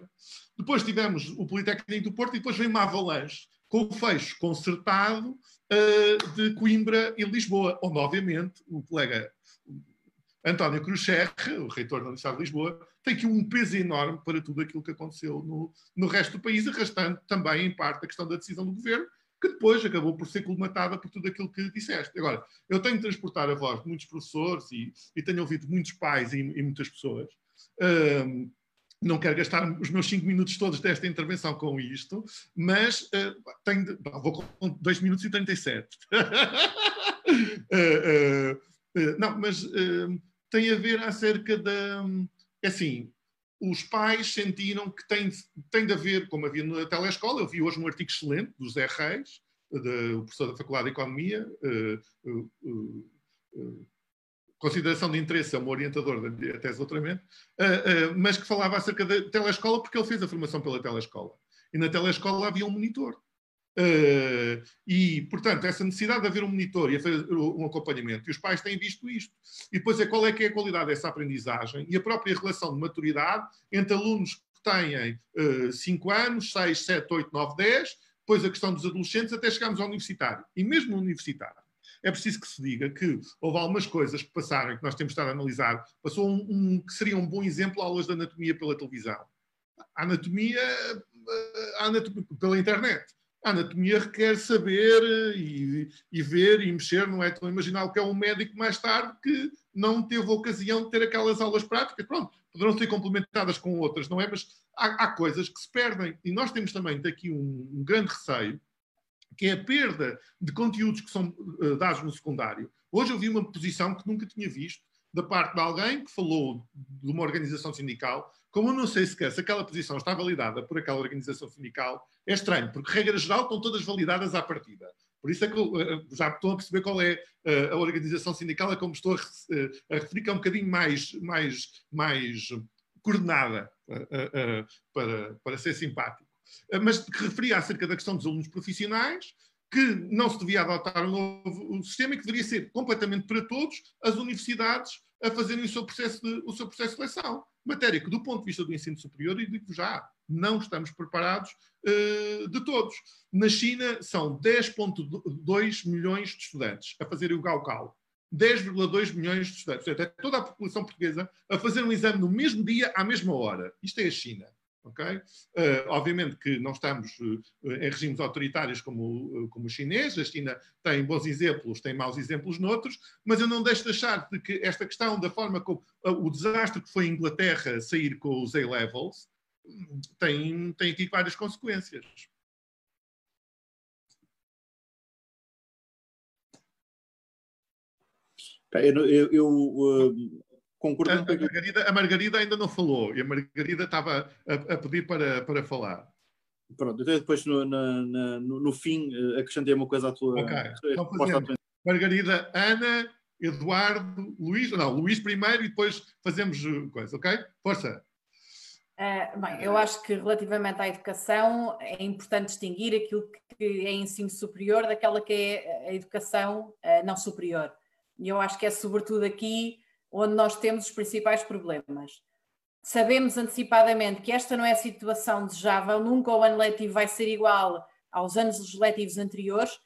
A: Depois tivemos o Politécnico do Porto e depois veio uma avalanche com o fecho concertado uh, de Coimbra e Lisboa, onde, obviamente, o colega António Crucherre, o reitor da Universidade de Lisboa, tem aqui um peso enorme para tudo aquilo que aconteceu no, no resto do país, arrastando também, em parte, a questão da decisão do governo, que depois acabou por ser colmatada por tudo aquilo que disseste. Agora, eu tenho de transportar a voz de muitos professores e, e tenho ouvido muitos pais e, e muitas pessoas. Um, não quero gastar os meus 5 minutos todos desta intervenção com isto, mas uh, tenho de, vou com 2 minutos e 37. uh, uh, não, mas tem a ver acerca da. É assim, os pais sentiram que tem, tem de haver, como havia na telescola, eu vi hoje um artigo excelente do Zé Reis, de, o professor da Faculdade de Economia, uh, uh, uh, consideração de interesse é um orientador da tese de doutoramento, mas que falava acerca da telescola porque ele fez a formação pela telescola. E na telescola havia um monitor. Uh, e, portanto, essa necessidade de haver um monitor e um acompanhamento, e os pais têm visto isto. E depois é qual é que é a qualidade dessa aprendizagem e a própria relação de maturidade entre alunos que têm 5 uh, anos, 6, 7, 8, 9, 10, depois a questão dos adolescentes, até chegarmos ao universitário. E mesmo no universitário, é preciso que se diga que houve algumas coisas que passaram, que nós temos estado a analisar. Passou um, um que seria um bom exemplo aulas de anatomia pela televisão. A anatomia, a anatomia pela internet a anatomia requer saber eh, e, e, ver e mexer, não é? Então imaginar que é um médico mais tarde que não teve ocasião de ter aquelas aulas práticas. Pronto, poderão ser complementadas com outras, não é? Mas há, há coisas que se perdem. E nós temos também daqui um, um grande receio, que é a perda de conteúdos que são uh, dados no secundário. Hoje eu vi uma posição que nunca tinha visto, da parte de alguém que falou de uma organização sindical como eu não sei sequer se aquela posição está validada por aquela organização sindical, é estranho, porque, regra geral, estão todas validadas à partida. Por isso é que eu, eh, já estou a perceber qual é eh, a organização sindical, é como estou a, eh, a referir, que é um bocadinho mais, mais, mais coordenada, para, para ser simpático. Mas que referia acerca da questão dos alunos profissionais, que não se devia adotar um novo sistema e que deveria ser completamente para todos as universidades a fazerem o seu processo de, o seu processo de seleção. Matéria que, do ponto de vista do ensino superior, e digo já, não estamos preparados uh, de todos. Na China, são 10,2 milhões de estudantes a fazerem o Gaokao. 10,2 milhões de estudantes. Portanto, é toda a população portuguesa a fazer um exame no mesmo dia, à mesma hora. Isto é a China. Okay? Uh, obviamente que não estamos uh, em regimes autoritários como, uh, como o chinês, a China tem bons exemplos, tem maus exemplos noutros, mas eu não deixo de achar de que esta questão da forma como o desastre que foi a Inglaterra sair com os A-levels tem, tem aqui várias consequências.
D: Eu, eu, eu Concordo
A: a, a, Margarida, a Margarida ainda não falou e a Margarida estava a, a pedir para, para falar.
D: Pronto, então depois no, na, no, no, fim eh, acrescentei uma coisa à tua.
A: Ok, então tua... Margarida, Ana, Eduardo, Luís, não, Luís primeiro e depois fazemos eh, coisa, ok? Força.
B: Uh, bem, eu acho que relativamente à educação é importante distinguir aquilo que é ensino superior daquela que é a educação uh, não superior. E eu acho que é sobretudo aqui onde nós temos os principais problemas. Sabemos antecipadamente que esta não é a situação desejável, nunca o ano letivo vai ser igual aos anos legislativos anteriores,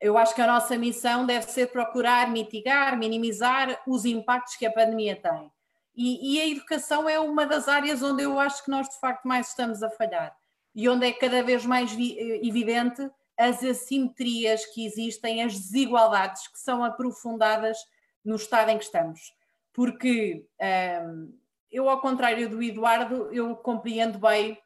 B: Eu acho que a nossa missão deve ser procurar mitigar, minimizar os impactos que a pandemia tem. E, e, a educação é uma das áreas onde eu acho que nós de facto mais estamos a falhar e onde é cada vez mais eh, evidente as assimetrias que existem, as desigualdades que são aprofundadas no estado em que estamos. Porque hum, eu, ao contrário do Eduardo, eu compreendo bem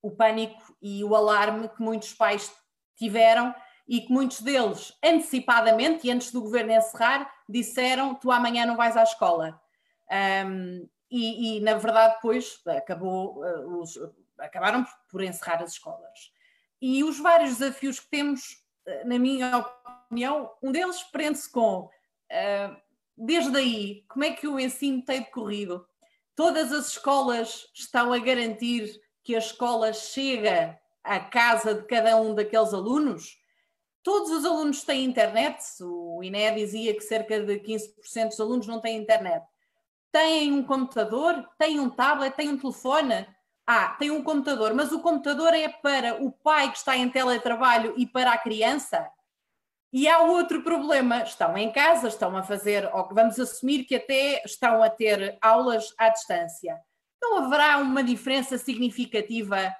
B: o pânico e o alarme que muitos pais tiveram e que muitos deles, antecipadamente e antes do governo encerrar, disseram: Tu amanhã não vais à escola. Um, e, e, na verdade, depois acabou, uh, os, acabaram por, por, encerrar as escolas. E os vários desafios que temos, uh, na minha opinião, um deles prende-se com, uh, desde aí, como é que o ensino tem decorrido? Todas as escolas estão a garantir que a escola chega à casa de cada um daqueles alunos? Todos os alunos têm internet, o INE dizia que cerca de 15% dos alunos não têm internet têm um computador, têm um tablet, têm um telefone. Ah, tem um computador, mas o computador é para o pai que está em teletrabalho e para a criança. E há outro problema: estão em casa, estão a fazer, ou vamos assumir que até estão a ter aulas à distância. Não haverá uma diferença significativa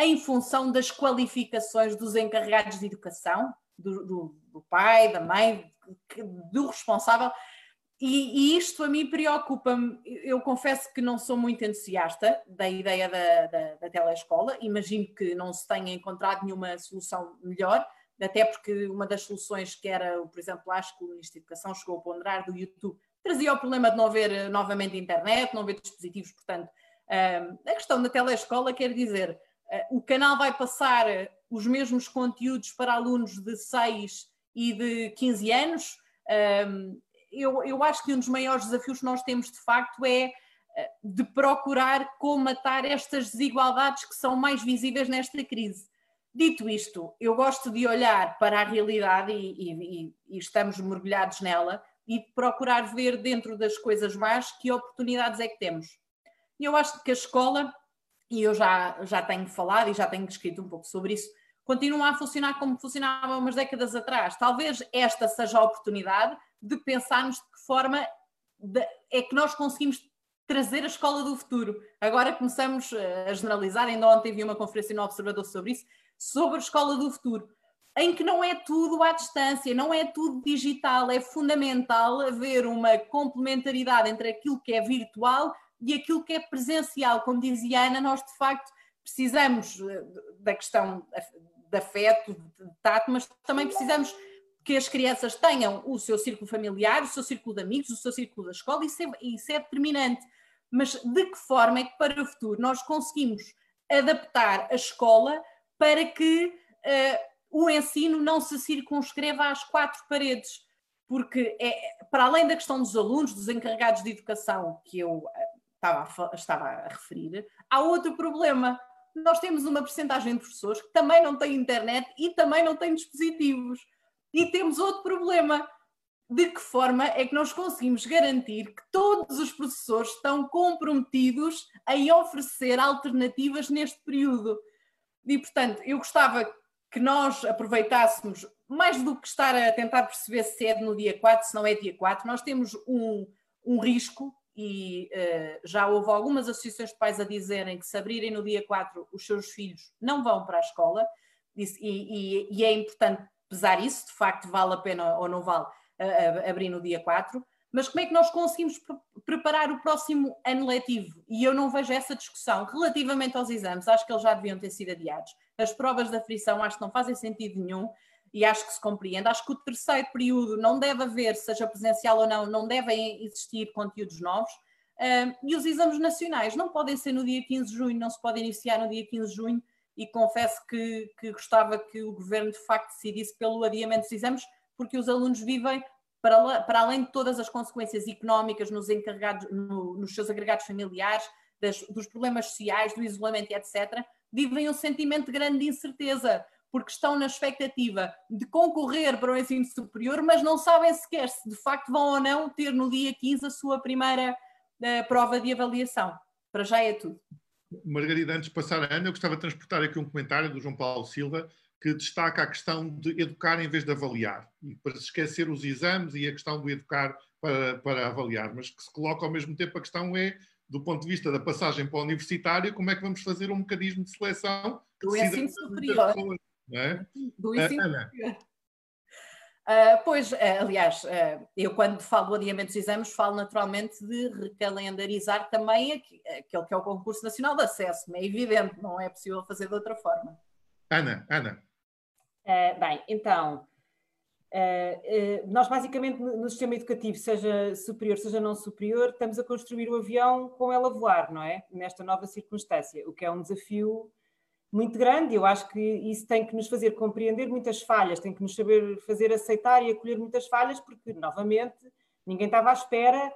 B: em função das qualificações dos encarregados de educação, do, do, do pai, da mãe, do responsável? E, e, isto a mim preocupa-me. Eu confesso que não sou muito entusiasta da ideia da, da, da telescola. Imagino que não se tenha encontrado nenhuma solução melhor, até porque uma das soluções que era, por exemplo, acho que o Ministro da Educação chegou a ponderar do YouTube, trazia o problema de não haver eh, novamente internet, não haver dispositivos. Portanto, a questão da telescola quer dizer, eh, o canal vai passar os mesmos conteúdos para alunos de 6 e de 15 anos eu, eu acho que um dos maiores desafios que nós temos de facto é eh, de procurar comatar estas desigualdades que são mais visíveis nesta crise. Dito isto, eu gosto de olhar para a realidade e, e, e, estamos mergulhados nela e procurar ver dentro das coisas más que oportunidades é que temos. E eu acho que a escola, e eu já, já tenho falado e já tenho escrito um pouco sobre isso, continua a funcionar como funcionava umas décadas atrás. Talvez esta seja a oportunidade de pensarmos de que forma é que nós conseguimos trazer a escola do futuro. Agora começamos eh, a generalizar, ainda ontem vi uma conferência no Observador sobre isso, sobre a escola do futuro, em que não é tudo à distância, não é tudo digital, é fundamental haver uma complementaridade entre aquilo que é virtual e aquilo que é presencial. Como dizia Ana, nós de facto precisamos eh, da questão de afeto, de tato, mas também precisamos que as crianças tenham o seu círculo familiar, o seu círculo de amigos, o seu círculo da escola, isso é, isso é determinante. Mas de que forma é que para o futuro nós conseguimos adaptar a escola para que uh, o ensino não se circunscreva às quatro paredes? Porque, é, para além da questão dos alunos, dos encarregados de educação, que eu eh, estava a, estava a referir, há outro problema. Nós temos uma percentagem de professores que também não têm internet e também não têm dispositivos. E temos outro problema. De que forma é que nós conseguimos garantir que todos os professores estão comprometidos em oferecer alternativas neste período? E, portanto, eu gostava que nós aproveitássemos, mais do que estar a tentar perceber se é no dia 4, se não é dia 4, nós temos um, um risco, e uh, já houve algumas associações de pais a dizerem que se abrirem no dia 4 os seus filhos não vão para a escola, e, e, e é importante pesar isso, de facto vale a pena ou não vale abrir no dia 4, mas como é que nós conseguimos preparar o próximo ano letivo? E eu não vejo essa discussão relativamente aos exames, acho que eles já deviam ter sido adiados. As provas da frição acho que não fazem sentido nenhum e acho que se compreende. Acho que o terceiro período não deve haver, seja presencial ou não, não devem existir conteúdos novos. e os exames nacionais não podem ser no dia 15 de junho, não se podem iniciar no dia 15 de junho, e confesso que, que gostava que o governo de facto decidisse pelo adiamento dos exames, porque os alunos vivem para, para além de todas as consequências económicas nos, encarregados, no, nos seus agregados familiares, das, dos problemas sociais, do isolamento etc., vivem um sentimento de grande incerteza, porque estão na expectativa de concorrer para o ensino superior, mas não sabem sequer se de facto vão ou não ter no dia 15 a sua primeira uh, prova de avaliação. Para já é tudo.
A: Margarida, antes de passar a Ana, eu gostava de transportar aqui um comentário do João Paulo Silva, que destaca a questão de educar em vez de avaliar, e para se esquecer os exames e a questão do educar para, para avaliar, mas que se coloca ao mesmo tempo a questão é, do ponto de vista da passagem para o universitário, como é que vamos fazer um mecanismo de seleção
B: do ensino superior.
A: Pessoas, é?
B: Do ensino superior. Uh, pois, uh, aliás, uh, eu quando falo do adiamento dos exames, falo naturalmente de recalendarizar também aquele que é o concurso nacional de acesso, é evidente, não é possível fazer de outra forma.
A: Ana, Ana.
E: Bem, então, nós basicamente no sistema educativo, seja superior, seja não superior, estamos a construir o avião com ela voar, não é? Nesta nova circunstância, o que é um desafio muito grande. Eu acho que isso tem que nos fazer compreender muitas falhas, tem que nos saber fazer aceitar e acolher muitas falhas, porque, novamente, ninguém estava à espera,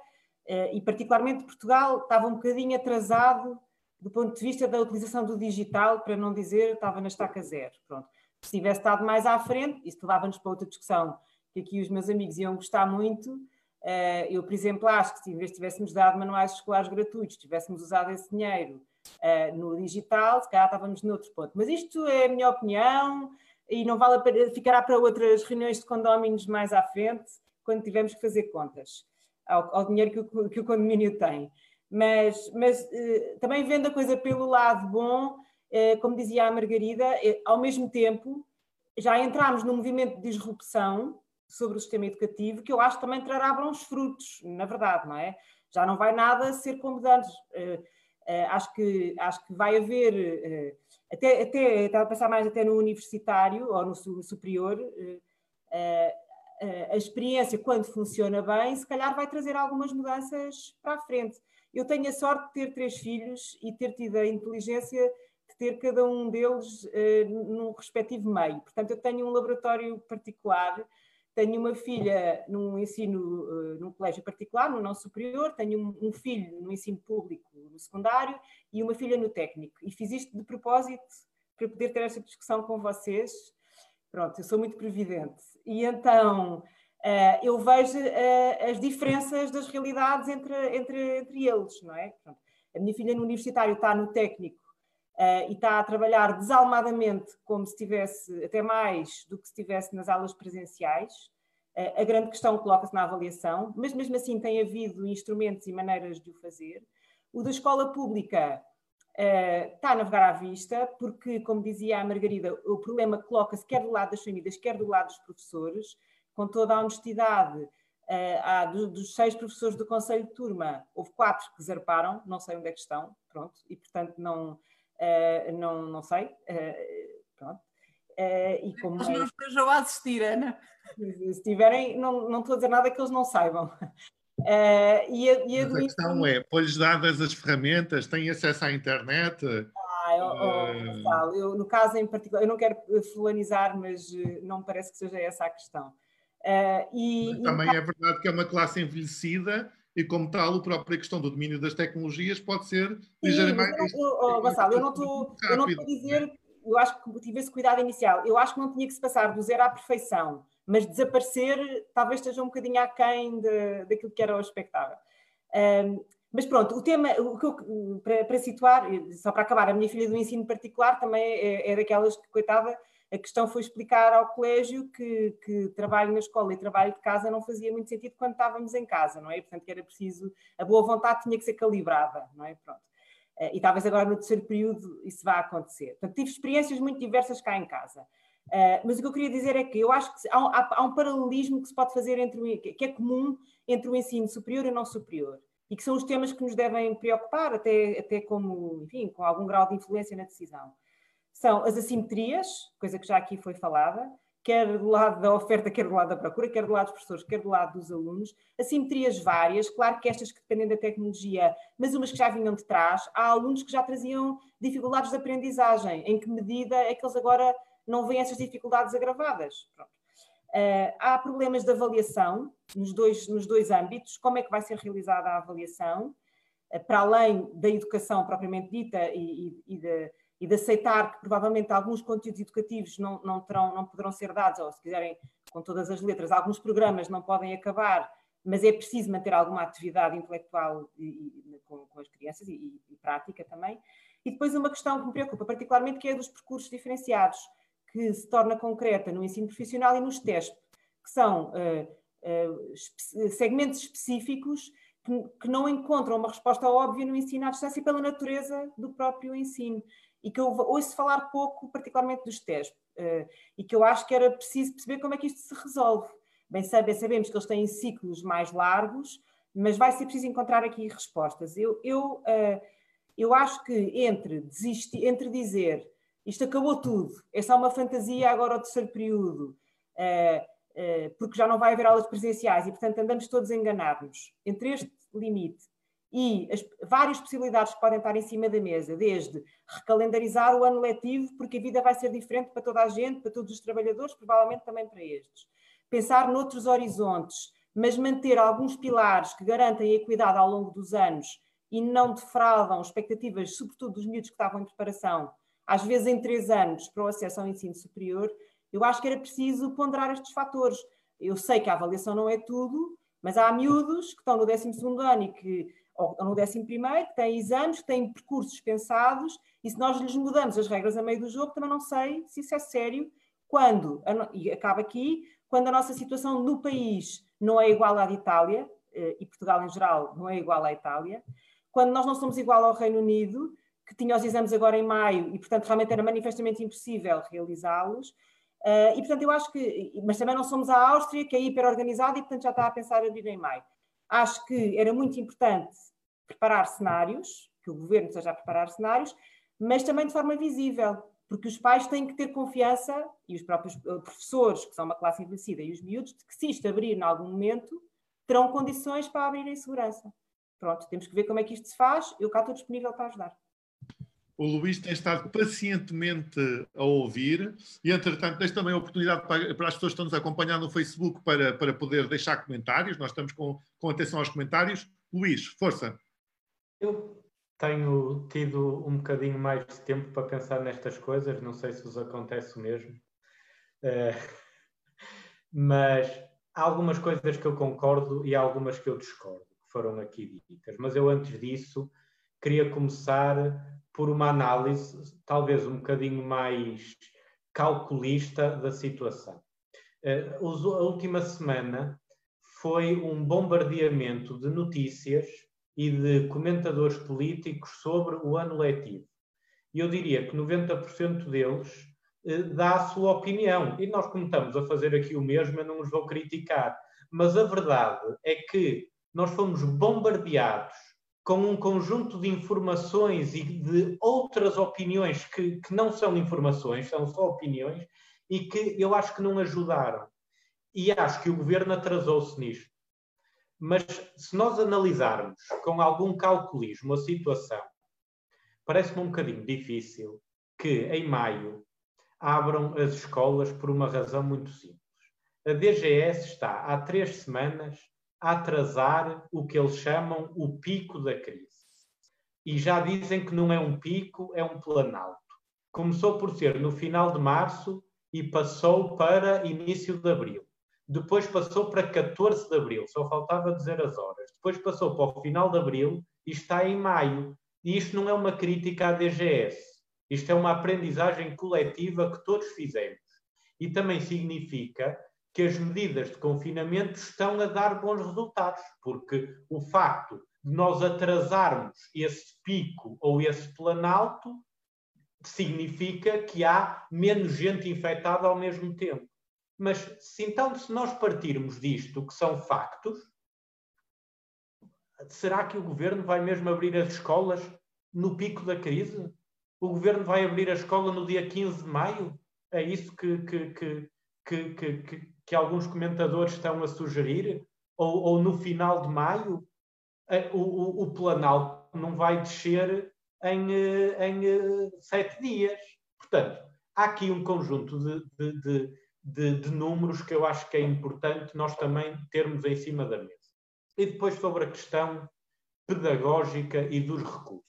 E: eh, e particularmente Portugal estava um bocadinho atrasado do ponto de vista da utilização do digital, para não dizer estava na estaca zero. Pronto. Se tivesse estado mais à frente, isso levava-nos para outra discussão, que aqui os meus amigos iam gostar muito. Eh, eu, por exemplo, acho que se em vez tivéssemos dado manuais escolares gratuitos, tivéssemos usado esse dinheiro uh, no digital, se calhar estávamos noutro ponto. Mas isto é a minha opinião e não vale a pena, ficará para outras reuniões de condóminos mais à frente, quando tivermos que fazer contas ao, ao dinheiro que o, que o, condomínio tem. Mas, mas uh, também vendo a coisa pelo lado bom, como dizia a Margarida, ao mesmo tempo já entramos num movimento de disrupção sobre o sistema educativo que eu acho que também trará bons frutos, na verdade, não é? Já não vai nada ser como antes. Eh, acho, que, acho que vai haver, eh, até, até estava a pensar mais até no universitário ou no superior, eh, a experiência, quando funciona bem, se calhar vai trazer algumas mudanças para a frente. Eu tenho a sorte de ter três filhos e ter tido a inteligência de ter cada um deles num respectivo meio. Portanto, eu tenho um laboratório particular tenho uma filha num ensino, uh, num colégio particular, no não superior, tenho um, um, filho no ensino público, no secundário, e uma filha no técnico. E fiz isto de propósito para poder ter esta discussão com vocês. Pronto, eu sou muito previdente. E então uh, eu vejo uh, as diferenças das realidades entre, entre, entre eles, não é? A minha filha no universitário está no técnico Uh, e está a trabalhar desalmadamente, como se estivesse, até mais do que se estivesse nas aulas presenciais. Uh, a grande questão coloca-se na avaliação, mas mesmo assim tem havido instrumentos e maneiras de o fazer. O da escola pública uh, está a navegar à vista, porque, como dizia a Margarida, o problema coloca-se quer do lado das famílias, quer do lado dos professores, com toda a honestidade. há dos seis professores do Conselho de Turma, houve quatro que zarparam, não sei onde é que estão, pronto, e portanto não, Uh, não, não sei. Uh, pronto.
B: Uh, e como Eles não estejam a assistir, Ana.
E: Se tiverem, não, não estou a dizer nada que eles não saibam.
A: e a, e a, a questão é, foi-lhes dadas as ferramentas, têm acesso à internet?
E: Ah, eu, oh, eu, no caso em particular, eu não quero fulanizar, mas não me parece que seja essa a questão.
A: e, também e... é verdade que é uma classe envelhecida e, como tal, a própria questão do domínio das tecnologias pode ser ligeiramente.
E: Oh, Gonçalo, eu não estou a dizer, eu acho que tive esse cuidado inicial. Eu acho que não tinha que se passar do zero à perfeição, mas desaparecer talvez esteja um bocadinho aquém de, daquilo que era o expectável. Um, mas pronto, o tema, o que eu, para, para, situar, só para acabar, a minha filha do ensino particular também é, é daquelas que, coitada, a questão foi explicar ao colégio que, que, trabalho na escola e trabalho de casa não fazia muito sentido quando estávamos em casa, não é? Portanto, que era preciso, a boa vontade tinha que ser calibrada, não é? Pronto. Eh, e talvez agora no terceiro período isso vá acontecer. Portanto, tive experiências muito diversas cá em casa. Uh, mas o que eu queria dizer é que eu acho que há um, há um paralelismo que se pode fazer entre o, que é comum entre o ensino superior e não superior e que são os temas que nos devem preocupar, até, até como, enfim, com algum grau de influência na decisão são as assimetrias, coisa que já aqui foi falada, quer do lado da oferta, quer do lado da procura, quer do lado dos professores, quer do lado dos alunos. Assimetrias várias, claro que estas que dependem da tecnologia, mas umas que já vinham de trás. Há alunos que já traziam dificuldades de aprendizagem. Em que medida é que eles agora não veem essas dificuldades agravadas? Uh, há problemas de avaliação nos dois, nos dois âmbitos. Como é que vai ser realizada a avaliação? Uh, para além da educação propriamente dita e, e, e de e de aceitar que provavelmente alguns conteúdos educativos não, não, terão, não poderão ser dados, ou se quiserem, com todas as letras, alguns programas não podem acabar, mas é preciso manter alguma atividade intelectual e, e, com, com, as crianças e, e, prática também. E depois uma questão que me preocupa particularmente, que é dos percursos diferenciados. que se torna concreta no ensino profissional e nos TESP, que são uh, uh, segmentos específicos que, que, não encontram uma resposta óbvia no ensino à distância pela natureza do próprio ensino. E que eu ouço falar pouco, particularmente dos TESP, uh, e que eu acho que era preciso perceber como é que isto se resolve. Bem, sabe, sabemos que eles têm ciclos mais largos, mas vai ser preciso encontrar aqui respostas. Eu, eu, eu acho que entre, desistir, entre dizer isto acabou tudo, é só uma fantasia agora ao terceiro período, uh, porque já não vai haver aulas presenciais e, portanto, andamos todos a enganar-nos. Entre este limite e as várias possibilidades que podem estar em cima da mesa, desde recalendarizar o ano letivo, porque a vida vai ser diferente para toda a gente, para todos os trabalhadores, provavelmente também para estes. Pensar noutros horizontes, mas manter alguns pilares que garantem a equidade ao longo dos anos e não defraudam expectativas, sobretudo dos miúdos que estavam em preparação, às vezes em três anos, para o acesso ao ensino superior, eu acho que era preciso ponderar estes fatores. Eu sei que a avaliação não é tudo, mas há miúdos que estão no 12 ano e que, ou no 11 que têm exames, que têm percursos pensados, e se nós lhes mudamos as regras a meio do jogo, também não sei se isso é sério, quando, e acaba aqui, quando a nossa situação no país não é igual à de Itália, eh, e Portugal em geral não é igual à Itália, quando nós não somos igual ao Reino Unido, que tinha os exames agora em maio e, portanto, realmente era manifestamente impossível realizá-los. Uh, e, portanto, eu acho que. Mas também não somos a Áustria, que é hiper-organizada e, portanto, já está a pensar a abrir em maio. Acho que era muito importante preparar cenários, que o governo esteja a preparar cenários, mas também de forma visível, porque os pais têm que ter confiança, e os próprios eh, professores, que são uma classe envelhecida, e os miúdos, de que se isto abrir em algum momento, terão condições para abrir em segurança. Pronto, temos que ver como é que isto se faz, eu cá estou disponível para ajudar.
A: O Luís tem estado pacientemente a ouvir e, entretanto, deixo também a oportunidade para, para, as pessoas que estão nos acompanhando no Facebook para, para poder deixar comentários. Nós estamos com, com atenção aos comentários. Luís, força.
C: Eu tenho tido um bocadinho mais de tempo para pensar nestas coisas, não sei se vos acontece o mesmo. Uh, <laughs> mas há algumas coisas que eu concordo e há algumas que eu discordo, que foram aqui ditas. Mas eu, antes disso, queria começar por uma análise talvez um bocadinho mais calculista da situação. Eh, a última semana foi um bombardeamento de notícias e de comentadores políticos sobre o ano letivo. E eu diria que 90% deles eh, dá a sua opinião. E nós, como estamos a fazer aqui o mesmo, eu não os vou criticar. Mas a verdade é que nós fomos bombardeados com um conjunto de informações e de outras opiniões que, que não são informações, são só opiniões, e que eu acho que não ajudaram. E acho que o governo atrasou-se nisto. Mas se nós analisarmos com algum calculismo a situação, parece-me um bocadinho difícil que em maio abram as escolas por uma razão muito simples. A DGS está há três semanas atrasar o que eles chamam o pico da crise. E já dizem que não é um pico, é um planalto. Começou por ser no final de março e passou para início de abril. Depois passou para 14 de abril, só faltava dizer as horas. Depois passou para o final de abril e está em maio. E isto não é uma crítica à DGS. Isto é uma aprendizagem coletiva que todos fizemos. E também significa que as medidas de confinamento estão a dar bons resultados, porque o facto de nós atrasarmos esse pico ou esse planalto significa que há menos gente infectada ao mesmo tempo. Mas se então se nós partirmos disto, que são factos, será que o governo vai mesmo abrir as escolas no pico da crise? O governo vai abrir a escola no dia 15 de maio? É isso que, que, que, que, que, alguns comentadores estão a sugerir, ou, ou no final de maio, o, o, o Planalto não vai descer em, eh, em eh, sete dias. Portanto, há aqui um conjunto de, de, de, de, de números que eu acho que é importante nós também termos em cima da mesa. E depois sobre a questão pedagógica e dos recursos.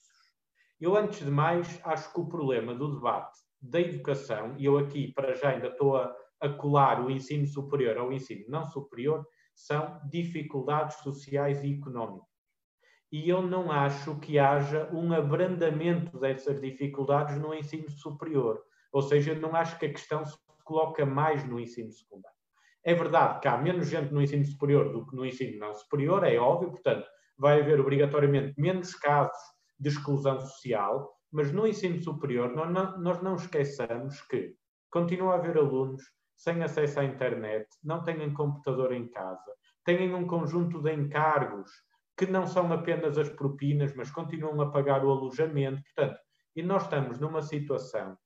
C: Eu, antes de mais, acho que o problema do debate da educação, e eu aqui para já ainda estou a, a colar o ensino superior ao ensino não superior são dificuldades sociais e económicas. E eu não acho que haja um abrandamento dessas dificuldades no ensino superior. Ou seja, não acho que a questão se coloca mais no ensino secundário. É verdade que há menos gente no ensino superior do que no ensino não superior, é óbvio, portanto, vai haver obrigatoriamente menos casos de exclusão social, mas no ensino superior nós não, nós não esqueçamos que continua a haver alunos sem acesso à internet, não têm computador em casa, têm um conjunto de encargos que não são apenas as propinas, mas continuam a pagar o alojamento. Portanto, e nós estamos numa situação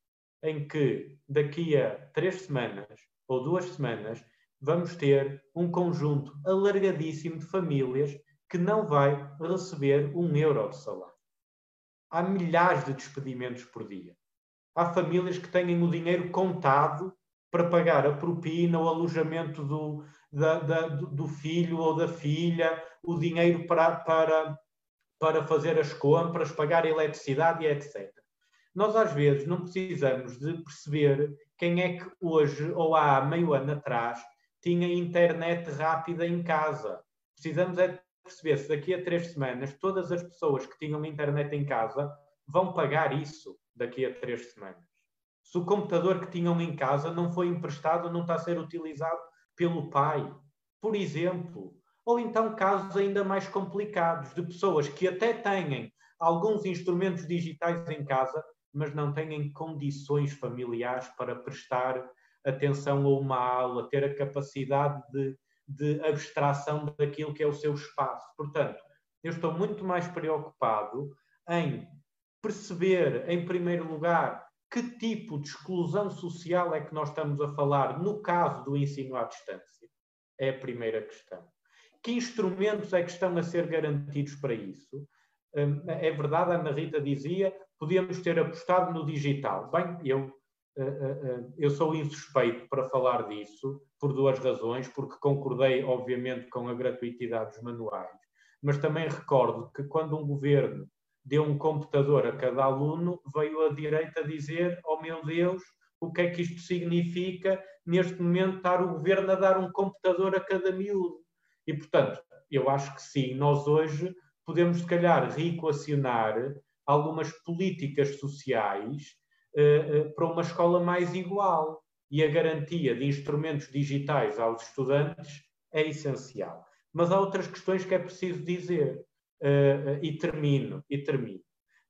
C: em que daqui a três semanas ou duas semanas vamos ter um conjunto alargadíssimo de famílias que não vai receber um euro de salário. Há milhares de despedimentos por dia. Há famílias que têm o dinheiro contado para pagar a propina, o alojamento do, da, da, do filho ou da filha, o dinheiro para, para, para fazer as compras, pagar a eletricidade e etc. Nós, às vezes, não precisamos de perceber quem é que hoje ou há meio ano atrás tinha internet rápida em casa. Precisamos é perceber se daqui a três semanas todas as pessoas que tinham internet em casa vão pagar isso daqui a três semanas. Se o computador que tinham em casa não foi emprestado, não está a ser utilizado pelo pai, por exemplo. Ou então casos ainda mais complicados de pessoas que até têm alguns instrumentos digitais em casa, mas não têm condições familiares para prestar atenção a uma aula, ter a capacidade de de abstração daquilo que é o seu espaço. Portanto, eu estou muito mais preocupado em perceber, em primeiro lugar, que tipo de exclusão social é que nós estamos a falar no caso do ensino à distância. É a primeira questão. Que instrumentos é que estão a ser garantidos para isso? Hum, é verdade, a Ana Rita dizia, podíamos ter apostado no digital. Bem, eu eh, eh, eu sou insuspeito para falar disso por duas razões, porque concordei, obviamente, com a gratuitidade dos manuais, mas também recordo que quando um governo deu um computador a cada aluno, veio a direita dizer: Oh meu Deus, o que é que isto significa neste momento estar o governo a dar um computador a cada miúdo? E, portanto, eu acho que sim, nós hoje podemos, se calhar, reequacionar algumas políticas sociais uh, para uma escola mais igual. E a garantia de instrumentos digitais aos estudantes é essencial. Mas há outras questões que é preciso dizer. Uh, e termino, e termino.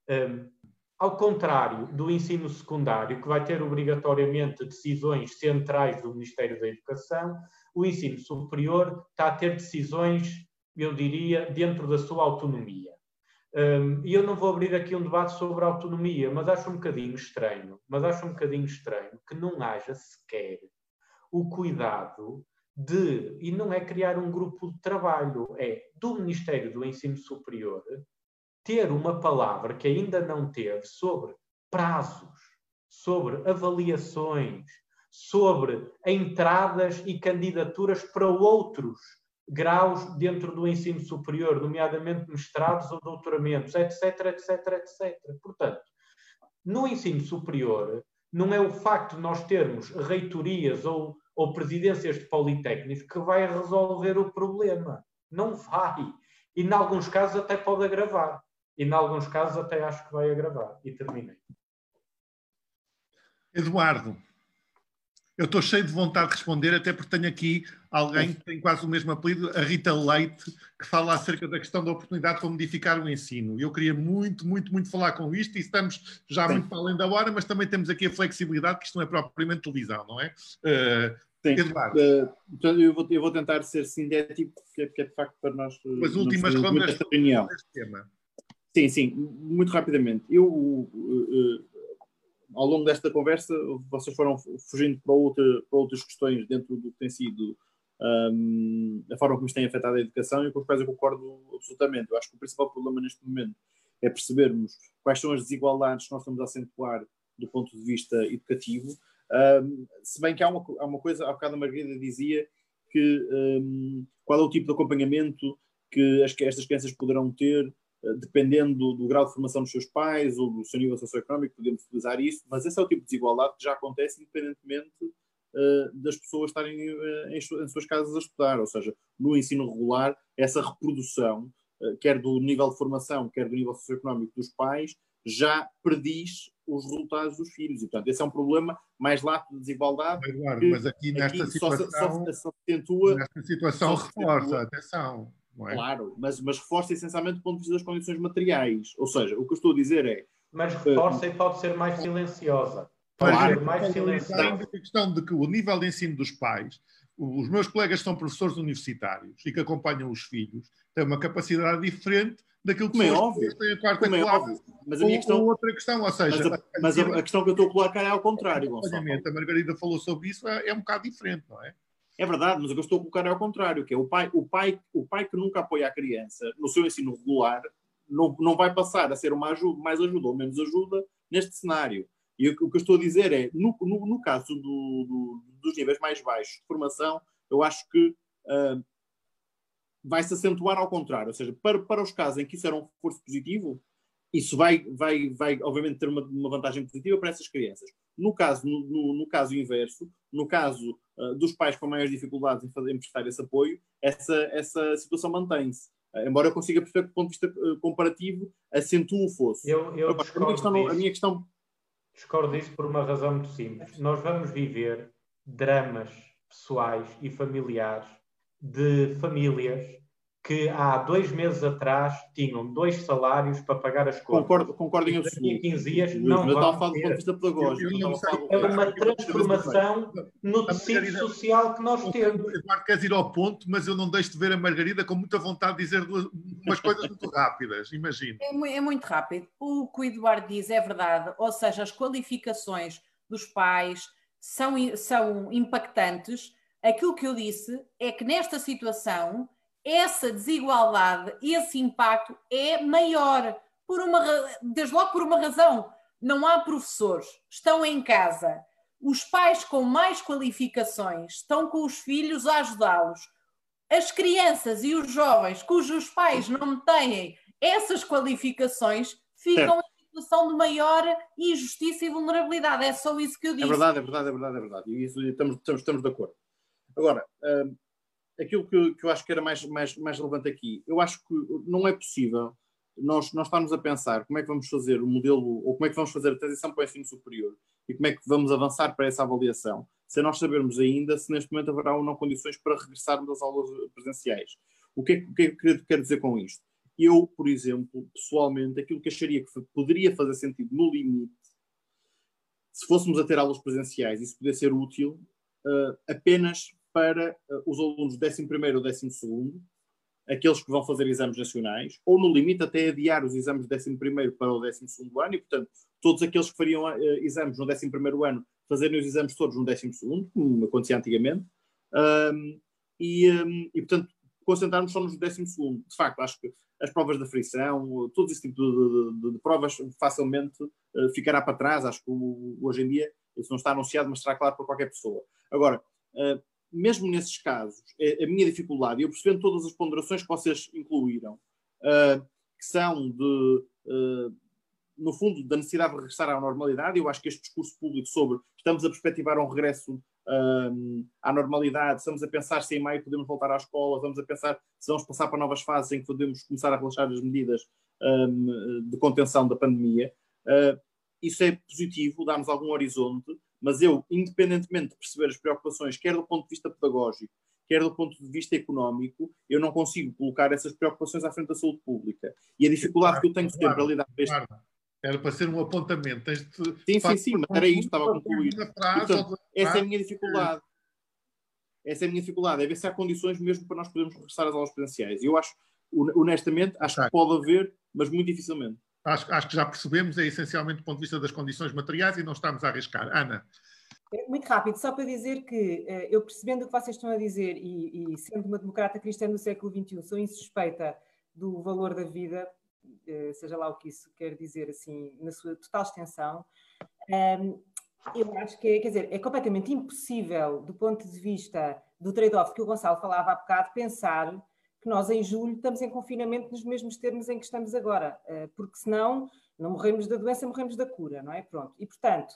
C: Um, ao contrário do ensino secundário, que vai ter obrigatoriamente decisões centrais do Ministério da Educação, o ensino superior está a ter decisões, eu diria, dentro da sua autonomia. Um, e eu não vou abrir aqui um debate sobre autonomia, mas acho um bocadinho estranho, mas acho um bocadinho estranho que não haja sequer o cuidado de, e não é criar um grupo de trabalho, é do Ministério do Ensino Superior ter uma palavra que ainda não teve sobre prazos, sobre avaliações, sobre entradas e candidaturas para outros graus dentro do ensino superior, nomeadamente mestrados ou doutoramentos, etc, etc, etc. Portanto, no ensino superior, não é o facto de nós termos reitorias ou, ou presidências de politécnicos que vai resolver o problema. Não vai. E, em alguns casos, até pode agravar. E, em alguns casos, até acho que vai agravar. E terminei.
A: Eduardo, eu estou cheio de vontade de responder, até porque tenho aqui alguém que tem quase o mesmo apelido, a Rita Leite, que fala acerca da questão da oportunidade para modificar o ensino. Eu queria muito, muito, muito falar com isto e estamos já Sim. muito para além da hora, mas também temos aqui a flexibilidade, que isto não é propriamente televisão, não é? Uh,
D: Sim. Eduardo. Uh, eu vou, eu vou tentar ser sintético, porque é, porque é de facto para nós.
A: As últimas rondas desta reunião.
D: tema. Sim, sim, muito rapidamente. Eu. Uh, ao longo desta conversa, vocês foram fugindo para, outra, para outras questões dentro do que tem sido um, a forma como isto tem afetado a educação e com as quais eu concordo absolutamente. Eu acho que o principal problema neste momento é percebermos quais são as desigualdades que nós estamos a acentuar do ponto de vista educativo. Um, se bem que há uma, há uma coisa, há bocado a Margarida dizia que um, qual é o tipo de acompanhamento que as, estas crianças poderão ter eh, dependendo do, do, grau de formação dos seus pais ou do seu nível socioeconómico, podemos utilizar isso, mas esse é o tipo de desigualdade que já acontece independentemente das pessoas estarem uh, em, suas casas a estudar, ou seja, no ensino regular, essa reprodução, uh, quer do nível de formação, quer do nível socioeconómico dos pais, já prediz os resultados dos filhos. E, portanto, esse é um problema mais lato de desigualdade.
A: Eduardo, mas aqui nesta aqui situação, só, só, só acentua, nesta situação reforça, atenção. É?
D: Claro, mas, mas reforça essencialmente do ponto de vista das condições materiais. Ou seja, o que eu estou a dizer é.
C: Mas reforça uh, e pode ser mais silenciosa.
A: Claro. A questão de que o nível de ensino dos pais, os meus colegas são professores universitários e que acompanham os filhos, têm uma capacidade diferente daquilo que
D: é óbvio.
A: têm a quarta Como é
D: classe. Óbvio. Mas a minha questão...
A: Ou outra questão, ou seja...
D: Mas, a, mas a, a, questão que eu estou a colocar é ao contrário,
A: Gonçalo. A Margarida falou sobre isso, é, é um bocado diferente, não é?
D: É verdade, mas o que eu estou a colocar é ao contrário, que é o pai, o pai, o pai que nunca apoia a criança no seu ensino regular não, não vai passar a ser uma ajuda, mais ajuda ou menos ajuda neste cenário. E o, que eu estou a dizer é, no, no, no caso do, do, dos níveis mais baixos de formação, eu acho que uh, vai se acentuar ao contrário, ou seja, para, para os casos em que isso era um reforço positivo, isso vai, vai, vai obviamente, ter uma, uma vantagem positiva para essas crianças. No caso, no, no, caso inverso, no caso uh, dos pais com maiores dificuldades em, fazer, em prestar esse apoio, essa, essa situação mantém-se. Uh, embora eu consiga perceber que, do ponto de vista comparativo, acentua o fosso.
C: Eu, eu
D: a, minha questão, a minha questão.
C: Discordo disso por uma razão muito simples. Nós vamos viver dramas pessoais e familiares de famílias que há dois meses atrás tinham dois salários para pagar as contas.
D: Concordo, concordo em absoluto.
C: 15 dias não
D: eu vão ter. Do ponto de vista pedagógico.
C: É uma transformação no tecido social que nós temos.
A: Eduardo, queres ir ao ponto, mas eu não deixo de ver a Margarida com muita vontade de dizer duas, umas coisas muito rápidas, imagino.
B: É, é muito rápido. O que o Eduardo diz é verdade, ou seja, as qualificações dos pais são, são impactantes. Aquilo que eu disse é que nesta situação essa desigualdade, esse impacto é maior, por uma, desde logo por uma razão. Não há professores, estão em casa. Os pais com mais qualificações estão com os filhos a ajudá-los. As crianças e os jovens cujos pais não têm essas qualificações ficam em situação de maior injustiça e vulnerabilidade. É só isso que eu é disse.
D: É verdade, é verdade, é verdade, é verdade. E isso estamos, estamos, estamos de acordo. Agora, hum, aquilo que, que eu acho que era mais, mais, mais relevante aqui, eu acho que não é possível nós, nós estarmos a pensar como é que vamos fazer o modelo, ou como é que vamos fazer a transição para o ensino superior e como é que vamos avançar para essa avaliação, sem nós sabermos ainda se neste momento haverá ou não condições para regressarmos às aulas presenciais. O que é, o que, é que eu quero dizer com isto? Eu, por exemplo, pessoalmente, aquilo que acharia que poderia fazer sentido no limite, se fôssemos a ter aulas presenciais, isso poderia ser útil uh, apenas para uh, os alunos do 11 ou 12, aqueles que vão fazer exames nacionais, ou no limite até adiar os exames do 11 para o 12 ano, e portanto, todos aqueles que fariam uh, exames no 11 ano fazerem os exames todos no 12, como acontecia antigamente, um, e, um, e portanto, concentrarmos só nos 12. De facto, acho que as provas da frição, todo esse tipo de, de, de provas facilmente uh, ficará para trás. Acho que hoje em dia isso não está anunciado, mas estará claro para qualquer pessoa. Agora, uh, mesmo nesses casos, é a minha dificuldade, e eu percebendo todas as ponderações que vocês incluíram, uh, que são de, uh, no fundo, da necessidade de regressar à normalidade, eu acho que este discurso público sobre estamos a perspectivar um regresso um, à normalidade, estamos a pensar se em maio podemos voltar à escola, estamos a pensar se vamos passar para novas fases em que podemos começar a relaxar as medidas um, de contenção da pandemia. Uh, isso é positivo, dá-nos algum horizonte, mas eu, independentemente de perceber as preocupações, quer do ponto de vista pedagógico, quer do ponto de vista económico, eu não consigo colocar essas preocupações à frente da saúde pública. E a dificuldade claro, que eu tenho sempre claro, a lidar com este. Claro.
A: Era para ser um apontamento. Este
D: sim, sim, sim, mas era isto, estava a concluir. Portanto, essa é a minha dificuldade. Essa é a minha dificuldade, é ver se há condições mesmo para nós podermos regressar às aulas presenciais. Eu acho, honestamente, acho que pode haver, mas muito dificilmente
A: acho, acho que já percebemos, é essencialmente do ponto de vista das condições materiais e não estamos a arriscar. Ana.
E: É muito rápido, só para dizer que eh, eu percebendo o que vocês estão a dizer e, e sendo uma democrata cristã do século XXI, sou insuspeita do valor da vida, eh, seja lá o que isso quer dizer, assim, na sua total extensão, ehm, eu acho que, quer dizer, é completamente impossível, do ponto de vista do trade-off que o Gonçalo falava há bocado, pensar que nós em julho estamos em confinamento nos mesmos termos em que estamos agora, eh, porque senão não morremos da doença, morremos da cura, não é? Pronto. E portanto,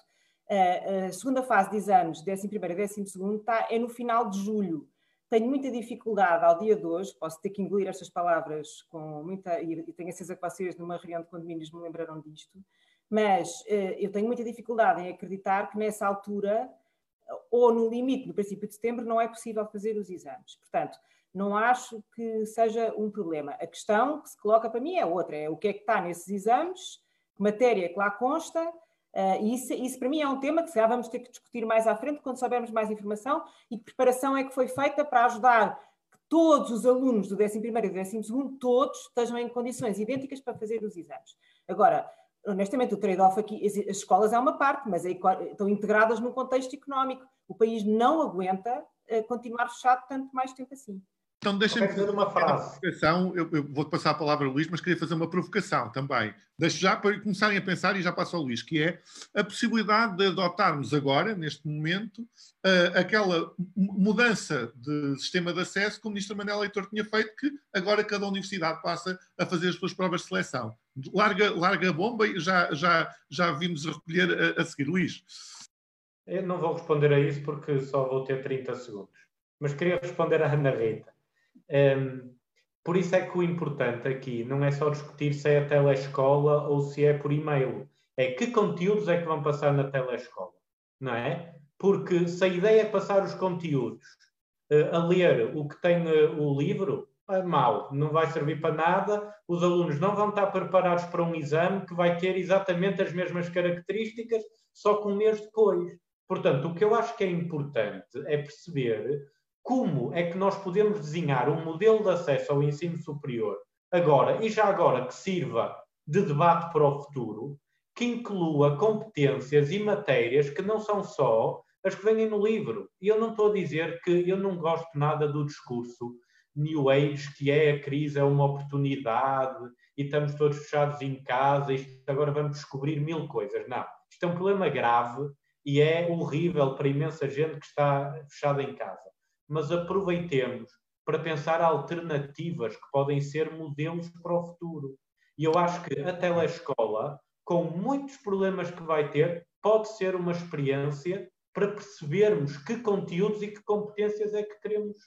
E: a segunda fase de exames, 11 primeiro e 12 segundo, está, é no final de julho. tenho muita dificuldade ao dia de hoje, posso ter que engolir estas palavras com muita, e tenho a certeza que vocês numa reunião de condomínios me lembraram disto, mas eu tenho muita dificuldade em acreditar que nessa altura, ou no limite, no princípio de setembro, não é possível fazer os exames. Portanto, não acho que seja um problema. A questão que se coloca para mim é outra, é o que é que está nesses exames, que matéria que lá consta, uh, e isso, isso, para mim é um tema que se calhar vamos ter que discutir mais à frente quando soubermos mais informação e que preparação é que foi feita para ajudar que todos os alunos do 11º e do 12º, todos estejam em condições idênticas para fazer os exames. Agora, honestamente, o trade-off aqui, as escolas é uma parte, mas estão integradas num contexto económico. O país não aguenta uh, continuar fechado tanto mais tempo assim.
A: Então deixa-me fazer uma frase. Provocação. Eu, eu vou passar a palavra ao Luís, mas queria fazer uma provocação também. Deixo já para começarem a pensar e já passo ao Luís, que é a possibilidade de adotarmos agora, neste momento, uh, aquela mudança de sistema de acesso que o Ministro Manuel Leitor tinha feito, que agora cada universidade passa a fazer as suas provas de seleção. Larga, larga a bomba e já, já, já vimos recolher a, a seguir. Luís.
C: Eu não vou responder a isso porque só vou ter 30 segundos. Mas queria responder à Ana Rita. Um, por isso é que o importante aqui não é só discutir se é a telescola ou se é por e-mail. É que conteúdos é que vão passar na telescola, não é? Porque se a ideia é passar os conteúdos uh, a ler o que tem uh, o livro, é mau, não vai servir para nada, os alunos não vão estar preparados para um exame que vai ter exatamente as mesmas características, só com um mês depois. Portanto, o que eu acho que é importante é perceber como é que nós podemos desenhar um modelo de acesso ao ensino superior agora e já agora que sirva de debate para o futuro, que inclua competências e matérias que não são só as que vêm no livro. E eu não estou a dizer que eu não gosto nada do discurso New Age, que é a crise, é uma oportunidade e estamos todos fechados em casa e agora vamos descobrir mil coisas. Não. Isto é um problema grave e é horrível para imensa gente que está fechada em casa mas aproveitemos para pensar alternativas que podem ser modelos para o futuro. E eu acho que a telescola, com muitos problemas que vai ter, pode ser uma experiência para percebermos que conteúdos e que competências é que queremos